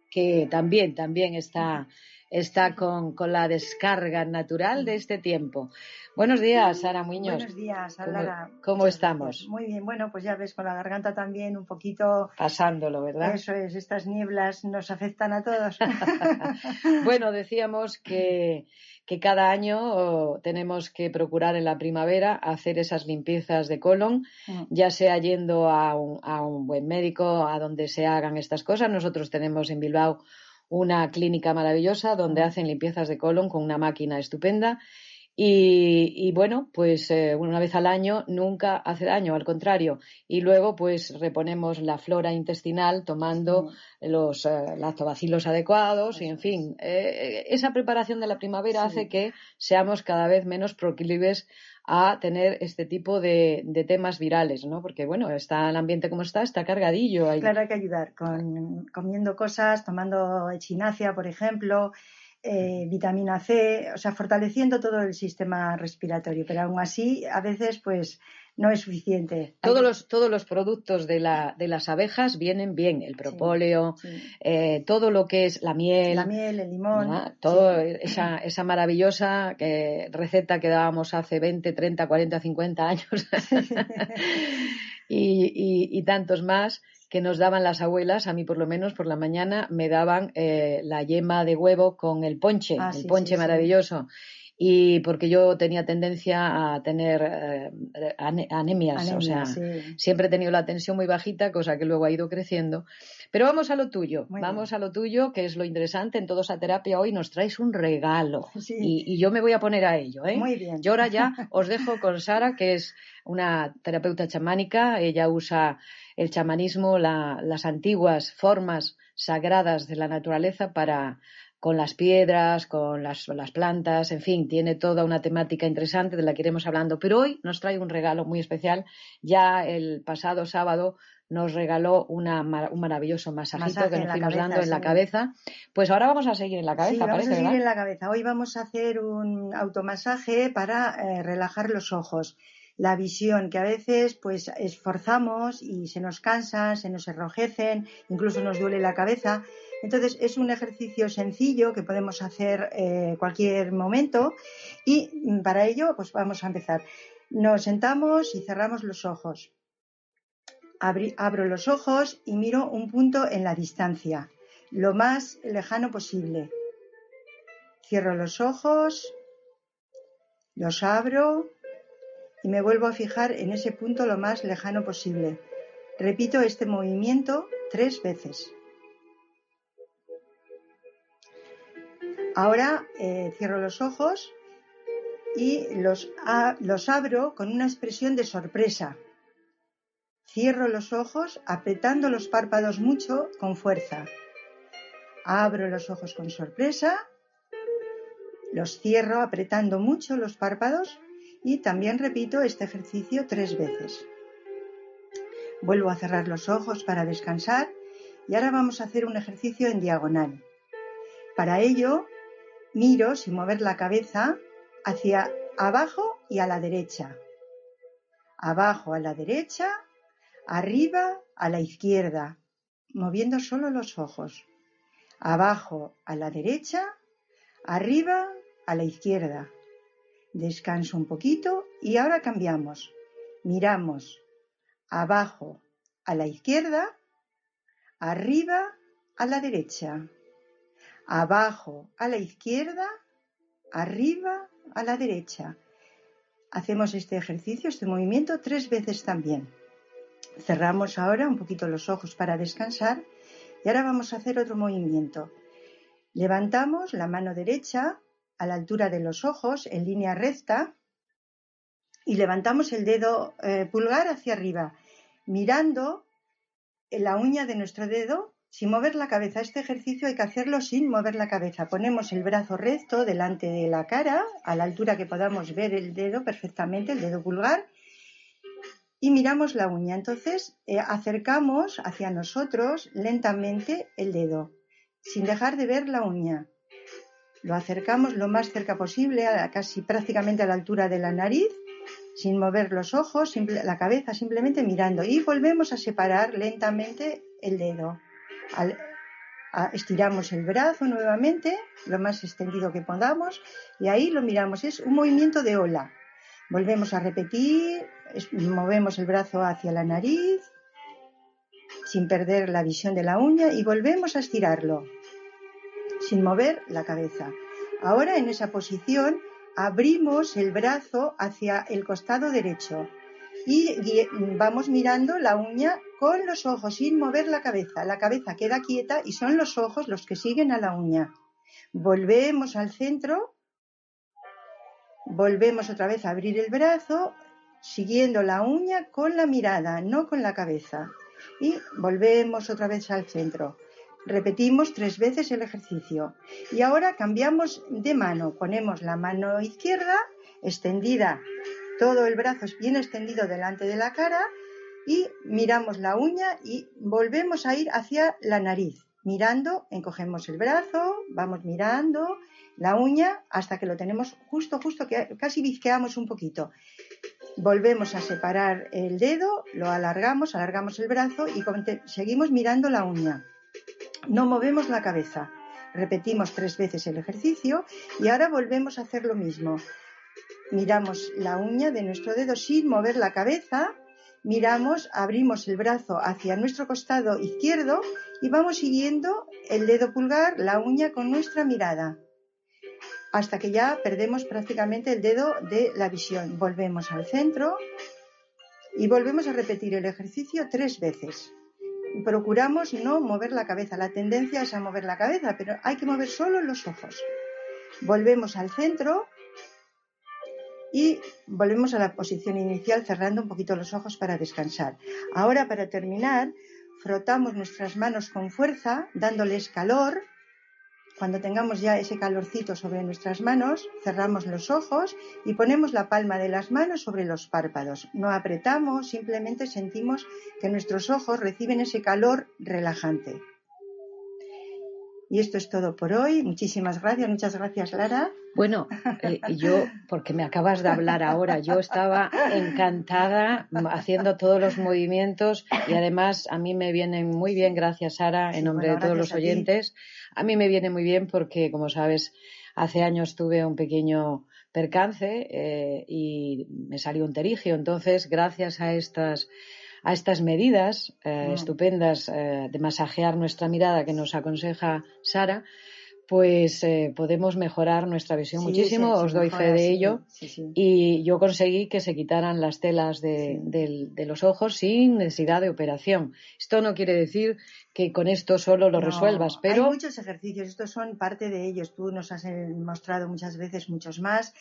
que también, también está, está con, con, la descarga natural de este tiempo. Buenos días, Sara Muñoz. Buenos días, Sara. ¿Cómo, ¿Cómo, estamos? Muy bien, bueno, pues ya ves, con la garganta también un poquito... Pasándolo, ¿verdad? Eso es, estas nieblas nos afectan a todos. bueno, decíamos que que cada año tenemos que procurar en la primavera hacer esas limpiezas de colon, mm. ya sea yendo a un, a un, buen médico, a donde se hagan estas cosas. Nosotros tenemos en Bilbao una clínica maravillosa donde mm. hacen limpiezas de colon con una máquina estupenda y, bueno, pues eh, una vez al año nunca hace daño, al contrario. Y luego, pues reponemos la flora intestinal tomando los eh, lactobacilos adecuados y, en fin, eh, esa preparación de la primavera hace que seamos cada vez menos proclives a tener este tipo de, temas virales, ¿no? Porque, bueno, está el ambiente como está, está cargadillo. Claro, hay que ayudar con comiendo cosas, tomando echinacia, por ejemplo, eh, vitamina C, o sea, fortaleciendo todo el sistema respiratorio, pero aún así a veces pues no es suficiente. Todos los, todos los productos de, la, de las abejas vienen bien, el propóleo, eh, todo lo que es la miel. La miel, el limón. Todo esa, esa maravillosa eh, receta que dábamos hace 20, 30, 40, 50 años y, y tantos más que nos daban las abuelas, a mí por lo menos por la mañana me daban eh, la yema de huevo con el ponche, ah, el ponche maravilloso. Y porque yo tenía tendencia a tener eh, anemias, o sea, siempre he tenido la tensión muy bajita, cosa que luego ha ido creciendo. Pero vamos a lo tuyo, vamos a lo tuyo, que es lo interesante. En todos a terapia hoy nos traes un regalo y, y, yo me voy a poner a ello. ¿eh? Muy bien. Yo ahora ya os dejo con Sara, que es una terapeuta chamánica. Ella usa el chamanismo, las antiguas formas sagradas de la naturaleza para con las piedras, con las, las, plantas, en fin, tiene toda una temática interesante de la que iremos hablando. Pero hoy nos trae un regalo muy especial. Ya el pasado sábado nos regaló una, un maravilloso masajito que nos fuimos dando en la cabeza. Pues ahora vamos a seguir en la cabeza, sí, vamos a seguir en la cabeza. Hoy vamos a hacer un automasaje para eh, relajar los ojos la visión, que a veces pues esforzamos y se nos cansa, se nos enrojecen, incluso nos duele la cabeza. Entonces es un ejercicio sencillo que podemos hacer eh, cualquier momento y mm, para ello pues vamos a empezar. Nos sentamos y cerramos los ojos. Abro los ojos y miro un punto en la distancia, lo más lejano posible. Cierro los ojos, los abro y me vuelvo a fijar en ese punto lo más lejano posible. Repito este movimiento tres veces. Ahora eh, cierro los ojos y los, los abro con una expresión de sorpresa. Cierro los ojos apretando los párpados mucho con fuerza. Abro los ojos con sorpresa. Los cierro apretando mucho los párpados y también repito este ejercicio tres veces. Vuelvo a cerrar los ojos para descansar y ahora vamos a hacer un ejercicio en diagonal. Para ello, miro sin mover la cabeza hacia abajo y a la derecha. Abajo a la derecha, arriba a la izquierda, moviendo solo los ojos. Abajo a la derecha, arriba a la izquierda. Descanso un poquito y ahora cambiamos. Miramos abajo a la izquierda, arriba a la derecha, abajo a la izquierda, arriba a la derecha. Hacemos este ejercicio, este movimiento tres veces también. Cerramos ahora un poquito los ojos para descansar y ahora vamos a hacer otro movimiento. Levantamos la mano derecha a la altura de los ojos en línea recta y levantamos el dedo eh, pulgar hacia arriba, mirando la uña de nuestro dedo sin mover la cabeza. Este ejercicio hay que hacerlo sin mover la cabeza. Ponemos el brazo recto delante de la cara, a la altura que podamos ver el dedo perfectamente, el dedo pulgar, y miramos la uña. Entonces eh, acercamos hacia nosotros lentamente el dedo, sin dejar de ver la uña. Lo acercamos lo más cerca posible, casi prácticamente a la altura de la nariz, sin mover los ojos, la cabeza, simplemente mirando. Y volvemos a separar lentamente el dedo. estiramos el brazo nuevamente, lo más extendido que podamos, y ahí lo miramos. Es un movimiento de ola. Volvemos a repetir, movemos el brazo hacia la nariz, sin perder la visión de la uña, y volvemos a estirarlo, sin mover la cabeza. Ahora en esa posición abrimos el brazo hacia el costado derecho y vamos mirando la uña con los ojos sin mover la cabeza. La cabeza queda quieta y son los ojos los que siguen a la uña. Volvemos al centro Volvemos otra vez a abrir el brazo, siguiendo la uña con la mirada, no con la cabeza. Y volvemos otra vez al centro. Repetimos tres veces el ejercicio. Y ahora cambiamos de mano. Ponemos la mano izquierda extendida, todo el brazo bien extendido delante de la cara y miramos la uña y volvemos a ir hacia la nariz. Mirando, encogemos el brazo, vamos mirando la uña hasta que lo tenemos justo, justo, que casi bizqueamos un poquito. Volvemos a separar el dedo, lo alargamos, alargamos el brazo y seguimos mirando la uña. No movemos la cabeza. Repetimos tres veces el ejercicio y ahora volvemos a hacer lo mismo. Miramos la uña de nuestro dedo sin mover la cabeza, miramos, abrimos el brazo hacia nuestro costado izquierdo y vamos siguiendo el dedo pulgar, la uña con nuestra mirada hasta que ya perdemos prácticamente el dedo de la visión. Volvemos al centro y volvemos a repetir el ejercicio tres veces. Procuramos no mover la cabeza. La tendencia es a mover la cabeza, pero hay que mover solo los ojos. Volvemos al centro y volvemos a la posición inicial cerrando un poquito los ojos para descansar. Ahora, para terminar, frotamos nuestras manos con fuerza, dándoles calor cuando tengamos ya ese calorcito sobre nuestras manos, cerramos los ojos y ponemos la palma de las manos sobre los párpados. No apretamos, simplemente sentimos que nuestros ojos reciben ese calor relajante. Y esto es todo por hoy. Muchísimas gracias. Muchas gracias, Lara. Bueno, eh, yo, porque me acabas de hablar ahora, yo estaba encantada haciendo todos los movimientos y además a mí me vienen muy bien, gracias Sara, en nombre de todos los oyentes. A, mí me viene muy bien porque, como sabes, hace años tuve un pequeño percance eh, y me salió un terigio. Entonces, gracias a estas a estas medidas eh, mm. estupendas eh, de masajear nuestra mirada que nos aconseja Sara, pues eh, podemos mejorar nuestra visión muchísimo, os doy fe de ello. y yo conseguí que se quitaran las telas de, los ojos sin necesidad de operación. Esto no quiere decir que con esto solo lo resuelvas, pero... Hay muchos ejercicios, estos son parte de ellos. Tú nos has mostrado muchas veces muchos más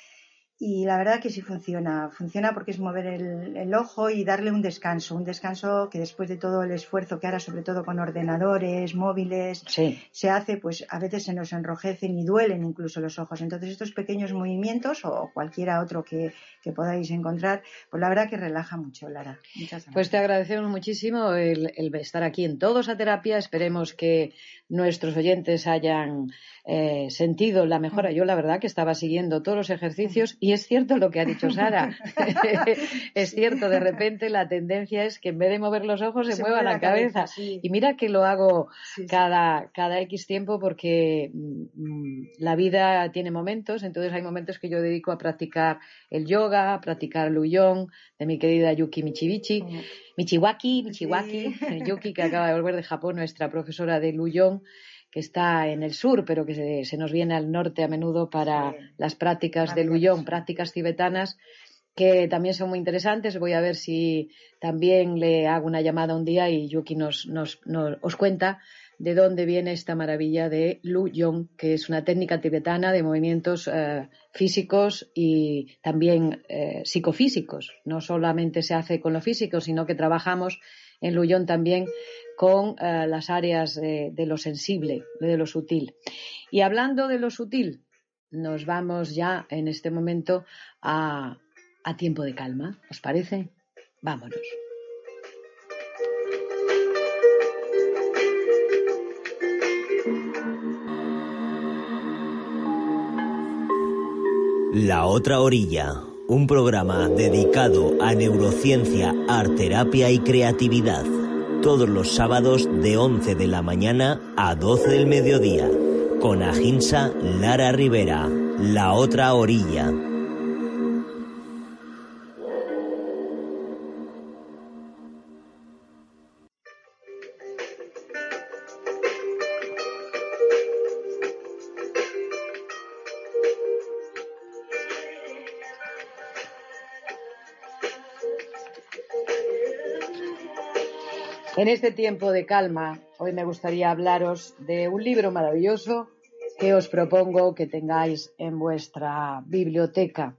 y la verdad que sí funciona. Funciona porque es mover el, ojo y darle un descanso. Un descanso que después de todo el esfuerzo que ahora, sobre todo con ordenadores, móviles, se hace, pues a veces se nos enrojecen y duelen incluso los ojos. Entonces estos pequeños movimientos o cualquiera otro que, podáis encontrar, pues la verdad que relaja mucho, Lara. Muchas gracias. Pues te agradecemos muchísimo el, el estar aquí en Todos a Terapia. Esperemos que nuestros oyentes hayan eh, sentido la mejora. Yo la verdad que estaba siguiendo todos los ejercicios y es cierto lo que ha dicho Sara. es cierto, de repente la tendencia es que en vez de mover los ojos se, mueva la, cabeza. Y mira que lo hago cada, cada X tiempo porque mm, la vida tiene momentos, entonces hay momentos que yo dedico a practicar el yoga, a practicar el huyón de mi querida Yuki Michibichi. Michiwaki, Michiwaki, Yuki, que acaba de volver de Japón, nuestra profesora de Luyón, que está en el sur, pero que se, nos viene al norte a menudo para las prácticas de Luyón, prácticas tibetanas, que también son muy interesantes. Voy a ver si también le hago una llamada un día y Yuki nos, nos, os cuenta de dónde viene esta maravilla de Lu Yong, que es una técnica tibetana de movimientos eh, físicos y también eh, psicofísicos. No solamente se hace con lo físico, sino que trabajamos en Lu Yong también con eh, las áreas de, lo sensible, de lo sutil. Y hablando de lo sutil, nos vamos ya en este momento a, a tiempo de calma. ¿Os parece? Vámonos. La otra orilla, un programa dedicado a neurociencia, arterapia y creatividad. Todos los sábados de 11 de la mañana a 12 del mediodía. Con Aginsa Lara Rivera. La otra orilla. En este tiempo de calma, hoy me gustaría hablaros de un libro maravilloso que os propongo que tengáis en vuestra biblioteca.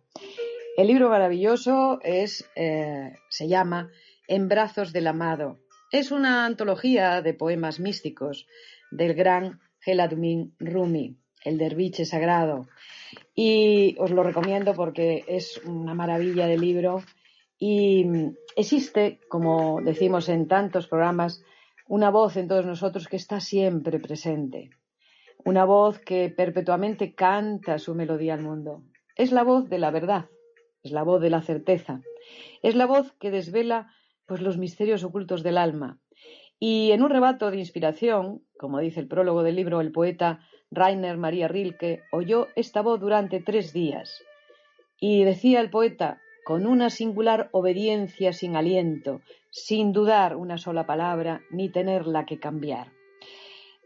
El libro maravilloso es, eh, se llama En brazos del amado. Es una antología de poemas místicos del gran Geladumin Rumi, el derviche sagrado. Y os lo recomiendo porque es una maravilla de libro y existe, como decimos en tantos programas, una voz en todos nosotros que está siempre presente. Una voz que perpetuamente canta su melodía al mundo. Es la voz de la verdad, es la voz de la certeza, es la voz que desvela pues, los misterios ocultos del alma. Y en un rebato de inspiración, como dice el prólogo del libro, el poeta Rainer María Rilke oyó esta voz durante tres días. Y decía el poeta, con una singular obediencia sin aliento, sin dudar una sola palabra ni tenerla que cambiar.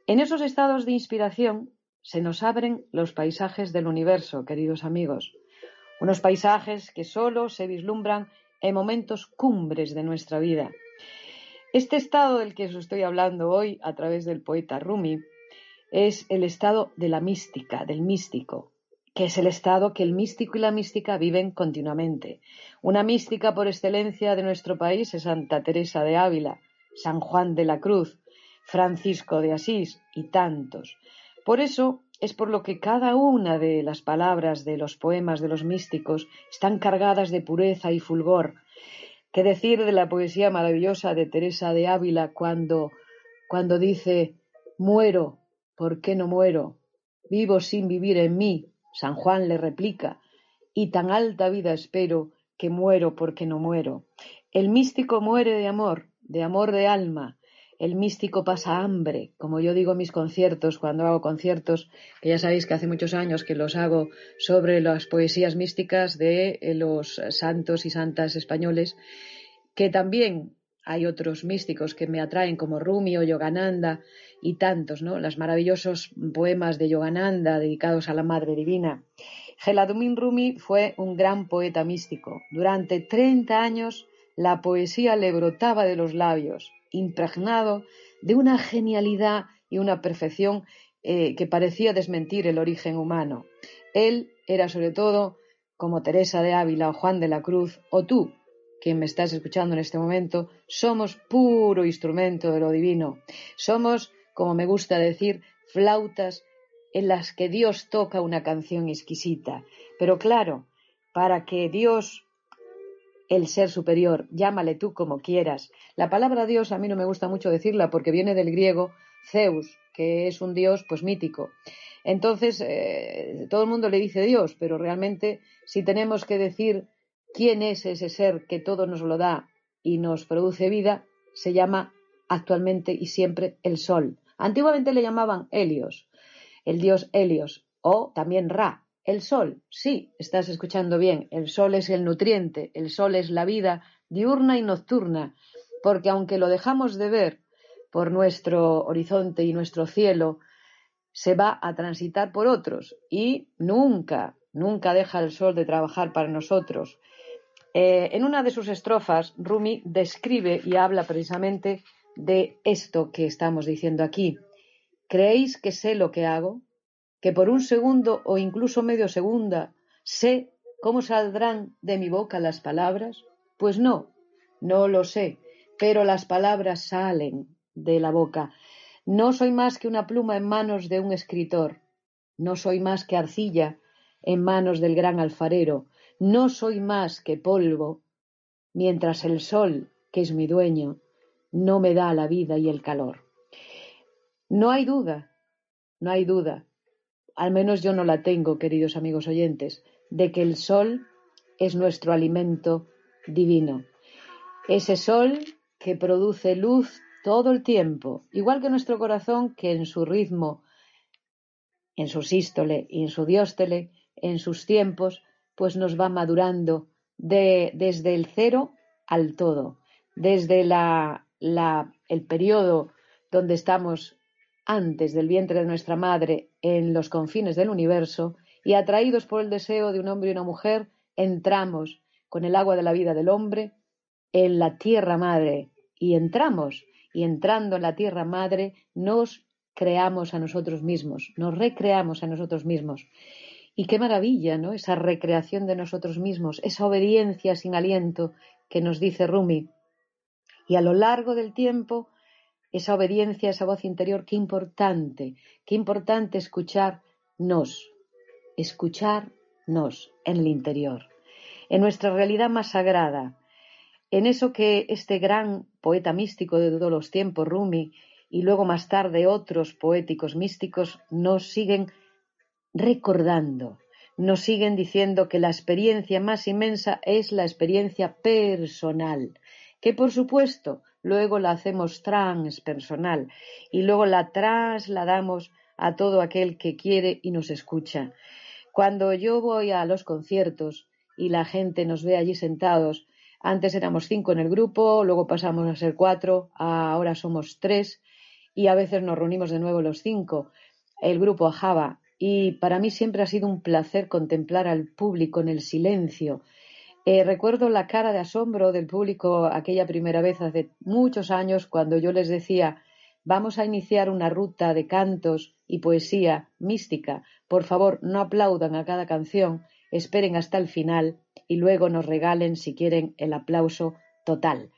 En esos estados de inspiración se nos abren los paisajes del universo, queridos amigos, unos paisajes que solo se vislumbran en momentos cumbres de nuestra vida. Este estado del que os estoy hablando hoy a través del poeta Rumi es el estado de la mística, del místico, que es el estado que el místico y la mística viven continuamente. Una mística por excelencia de nuestro país es Santa Teresa de Ávila, San Juan de la Cruz, Francisco de Asís y tantos. Por eso es por lo que cada una de las palabras de los poemas de los místicos están cargadas de pureza y fulgor. ¿Qué decir de la poesía maravillosa de Teresa de Ávila cuando, cuando dice muero, ¿por qué no muero? Vivo sin vivir en mí, San Juan le replica, y tan alta vida espero que muero porque no muero. El místico muere de amor, de amor de alma. El místico pasa hambre, como yo digo en mis conciertos, cuando hago conciertos, que ya sabéis que hace muchos años que los hago sobre las poesías místicas de los santos y santas españoles, que también hay otros místicos que me atraen como Rumi o Yogananda y tantos, ¿no? Los maravillosos poemas de Yogananda dedicados a la Madre Divina. Geladumin Rumi fue un gran poeta místico. Durante 30 años la poesía le brotaba de los labios, impregnado de una genialidad y una perfección eh, que parecía desmentir el origen humano. Él era sobre todo, como Teresa de Ávila o Juan de la Cruz, o tú, quien me estás escuchando en este momento, somos puro instrumento de lo divino. Somos, como me gusta decir, flautas en las que Dios toca una canción exquisita. Pero claro, para que Dios, el ser superior, llámale tú como quieras. La palabra Dios a mí no me gusta mucho decirla porque viene del griego Zeus, que es un dios pues mítico. Entonces, eh, todo el mundo le dice Dios, pero realmente si tenemos que decir quién es ese ser que todo nos lo da y nos produce vida, se llama actualmente y siempre el Sol. Antiguamente le llamaban Helios, el dios Helios, o también Ra, el Sol. Sí, estás escuchando bien, el Sol es el nutriente, el Sol es la vida diurna y nocturna. porque aunque lo dejamos de ver por nuestro horizonte y nuestro cielo, se va a transitar por otros y nunca, nunca deja el sol de trabajar para nosotros. Eh, en una de sus estrofas, Rumi describe y habla precisamente de esto que estamos diciendo aquí. ¿Creéis que sé lo que hago? ¿Que por un segundo o incluso medio segunda sé cómo saldrán de mi boca las palabras? Pues no, no lo sé, pero las palabras salen de la boca. No soy más que una pluma en manos de un escritor, no soy más que arcilla en manos del gran alfarero, no soy más que polvo, mientras el sol, que es mi dueño, no me da la vida y el calor. No hay duda, no hay duda, al menos yo no la tengo, queridos amigos oyentes, de que el sol es nuestro alimento divino. Ese sol que produce luz todo el tiempo, igual que nuestro corazón que en su ritmo, en su sístole y en su dióstole, en sus tiempos, pues nos va madurando de, desde el cero al todo, desde la, el periodo donde estamos antes del vientre de nuestra madre en los confines del universo y atraídos por el deseo de un hombre y una mujer, entramos con el agua de la vida del hombre en la tierra madre y entramos y entrando en la tierra madre nos creamos a nosotros mismos, nos recreamos a nosotros mismos. Y qué maravilla, ¿no? Esa recreación de nosotros mismos, esa obediencia sin aliento que nos dice Rumi. Y a lo largo del tiempo, esa obediencia, esa voz interior, qué importante, qué importante escucharnos, escucharnos en el interior, en nuestra realidad más sagrada, en eso que este gran poeta místico de todos los tiempos, Rumi, y luego más tarde otros poéticos místicos, nos siguen recordando, nos siguen diciendo que la experiencia más inmensa es la experiencia personal, que por supuesto luego la hacemos transpersonal y luego la trasladamos a todo aquel que quiere y nos escucha. Cuando yo voy a los conciertos y la gente nos ve allí sentados, antes éramos cinco en el grupo, luego pasamos a ser cuatro, ahora somos tres y a veces nos reunimos de nuevo los cinco, el grupo Ajaba. Y para mí siempre ha sido un placer contemplar al público en el silencio. Eh, recuerdo la cara de asombro del público aquella primera vez hace muchos años cuando yo les decía vamos a iniciar una ruta de cantos y poesía mística. Por favor, no aplaudan a cada canción, esperen hasta el final y luego nos regalen, si quieren, el aplauso total.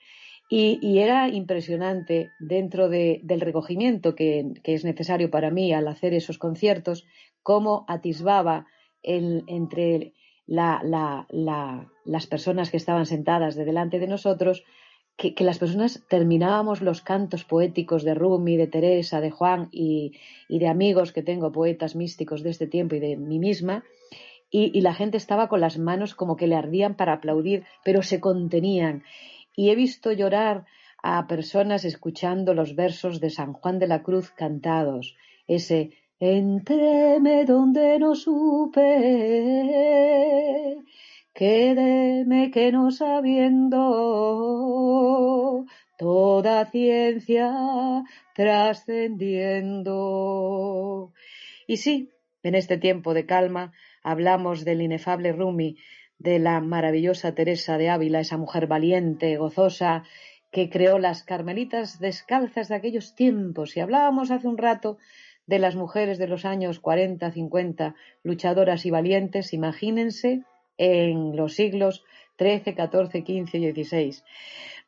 Y, era impresionante dentro del recogimiento que, es necesario para mí al hacer esos conciertos, cómo atisbaba entre las personas que estaban sentadas de delante de nosotros, que, las personas terminábamos los cantos poéticos de Rumi, de Teresa, de Juan y, de amigos que tengo, poetas místicos de este tiempo y de mí misma, y, la gente estaba con las manos como que le ardían para aplaudir, pero se contenían. Y he visto llorar a personas escuchando los versos de San Juan de la Cruz cantados, ese Entréme donde no supe, quédeme que no sabiendo, toda ciencia trascendiendo. Y sí, en este tiempo de calma, hablamos del inefable Rumi, de la maravillosa Teresa de Ávila, esa mujer valiente, gozosa, que creó las carmelitas descalzas de aquellos tiempos. Y hablábamos hace un rato de las mujeres de los años 40, 50, luchadoras y valientes, imagínense en los siglos XIII, XIV, XV y XVI.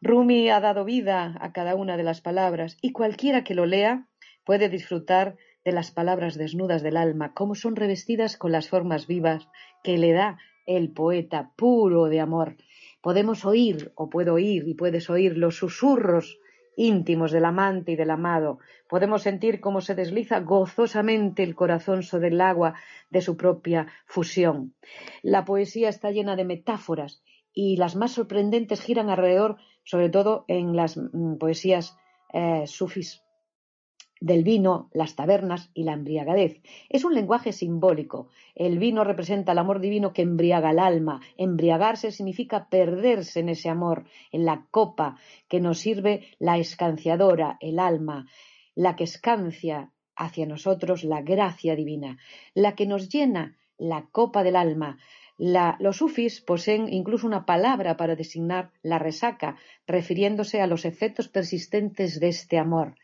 Rumi ha dado vida a cada una de las palabras y cualquiera que lo lea puede disfrutar de las palabras desnudas del alma, cómo son revestidas con las formas vivas que le da el poeta puro de amor. Podemos oír, o puedo oír, y puedes oír los susurros íntimos del amante y del amado. Podemos sentir cómo se desliza gozosamente el corazón sobre el agua de su propia fusión. La poesía está llena de metáforas y las más sorprendentes giran alrededor, sobre todo en las mm, poesías eh, sufis del vino, las tabernas y la embriagadez. Es un lenguaje simbólico. El vino representa el amor divino que embriaga el alma. Embriagarse significa perderse en ese amor, en la copa que nos sirve la escanciadora, el alma, la que escancia hacia nosotros la gracia divina, la que nos llena la copa del alma, los sufis poseen incluso una palabra para designar la resaca, refiriéndose a los efectos persistentes de este amor.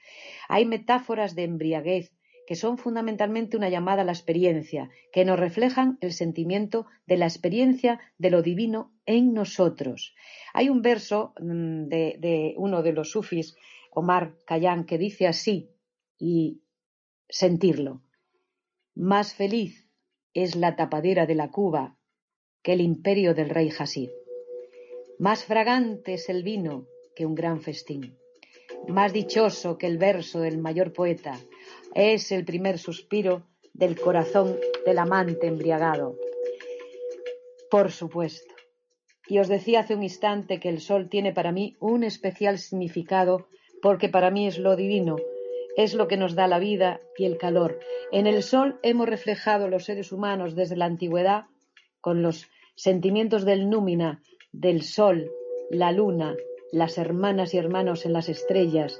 Hay metáforas de embriaguez que son fundamentalmente una llamada a la experiencia, que nos reflejan el sentimiento de la experiencia de lo divino en nosotros. Hay un verso mm, de, uno de los sufis, Omar Khayyam, que dice así, y sentirlo. Más feliz es la tapadera de la cuba que el imperio del rey Hasid. Más fragante es el vino que un gran festín. Más dichoso que el verso del mayor poeta es el primer suspiro del corazón del amante embriagado. Por supuesto. Y os decía hace un instante que el sol tiene para mí un especial significado porque para mí es lo divino, es lo que nos da la vida y el calor. En el sol hemos reflejado los seres humanos desde la antigüedad con los sentimientos del númina, del sol, la luna, las hermanas y hermanos en las estrellas,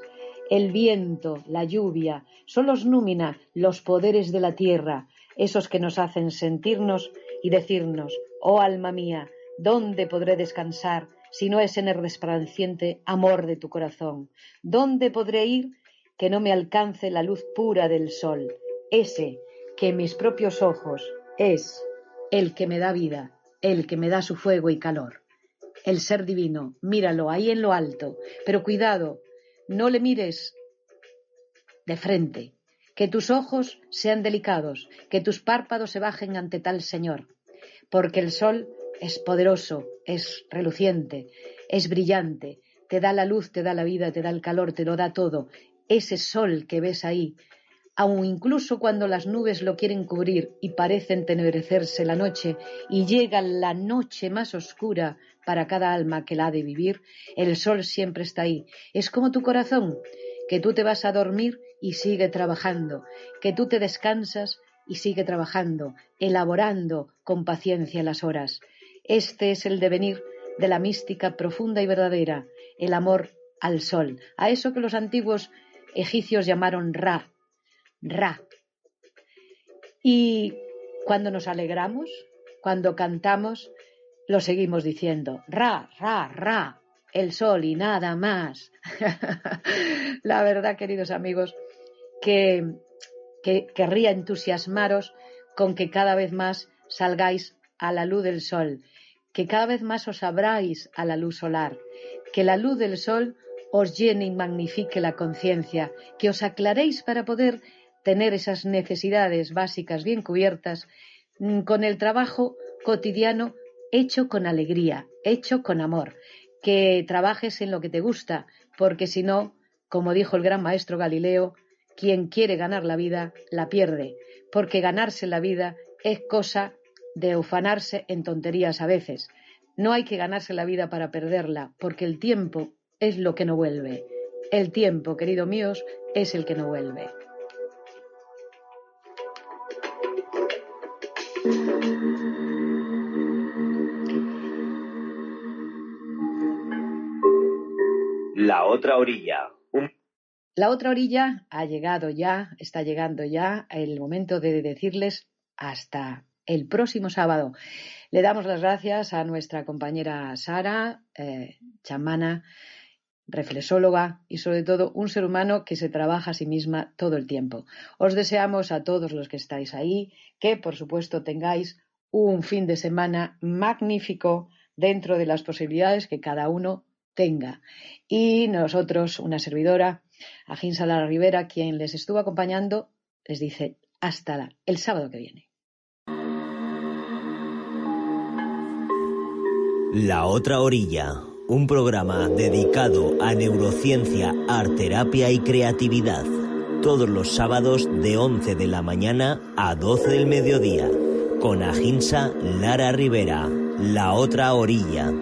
el viento, la lluvia, son los númina, los poderes de la tierra, esos que nos hacen sentirnos y decirnos, oh alma mía, ¿dónde podré descansar si no es en el resplandeciente amor de tu corazón? ¿Dónde podré ir que no me alcance la luz pura del sol, ese que mis propios ojos es el que me da vida? El que me da su fuego y calor. El ser divino, míralo ahí en lo alto, pero cuidado, no le mires de frente, que tus ojos sean delicados, que tus párpados se bajen ante tal Señor, porque el sol es poderoso, es reluciente, es brillante, te da la luz, te da la vida, te da el calor, te lo da todo. Ese sol que ves ahí aun incluso cuando las nubes lo quieren cubrir y parecen tenebrecerse la noche y llega la noche más oscura para cada alma que la ha de vivir, el sol siempre está ahí. Es como tu corazón, que tú te vas a dormir y sigue trabajando, que tú te descansas y sigue trabajando, elaborando con paciencia las horas. Este es el devenir de la mística profunda y verdadera, el amor al sol, a eso que los antiguos egipcios llamaron Ra, Ra. Y cuando nos alegramos, cuando cantamos, lo seguimos diciendo, Ra, Ra, Ra, el sol y nada más. La verdad, queridos amigos, que, que querría entusiasmaros con que cada vez más salgáis a la luz del sol, que cada vez más os abráis a la luz solar, que la luz del sol os llene y magnifique la conciencia, que os aclaréis para poder tener esas necesidades básicas bien cubiertas mm, con el trabajo cotidiano hecho con alegría, hecho con amor, que trabajes en lo que te gusta, porque si no, como dijo el gran maestro Galileo, quien quiere ganar la vida la pierde, porque ganarse la vida es cosa de ufanarse en tonterías a veces. No hay que ganarse la vida para perderla, porque el tiempo es lo que no vuelve. El tiempo, querido míos, es el que no vuelve. Otra orilla. La otra orilla ha llegado ya, está llegando ya el momento de decirles hasta el próximo sábado. Le damos las gracias a nuestra compañera Sara, eh, chamana, reflexóloga y sobre todo un ser humano que se trabaja a sí misma todo el tiempo. Os deseamos a todos los que estáis ahí que, por supuesto, tengáis un fin de semana magnífico dentro de las posibilidades que cada uno tenga. Y nosotros, una servidora, Agin Lara Rivera, quien les estuvo acompañando, les dice hasta el sábado que viene. La otra orilla, un programa dedicado a neurociencia, arterapia y creatividad. Todos los sábados de 11 de la mañana a 12 del mediodía con Aginsa Lara Rivera, La Otra Orilla.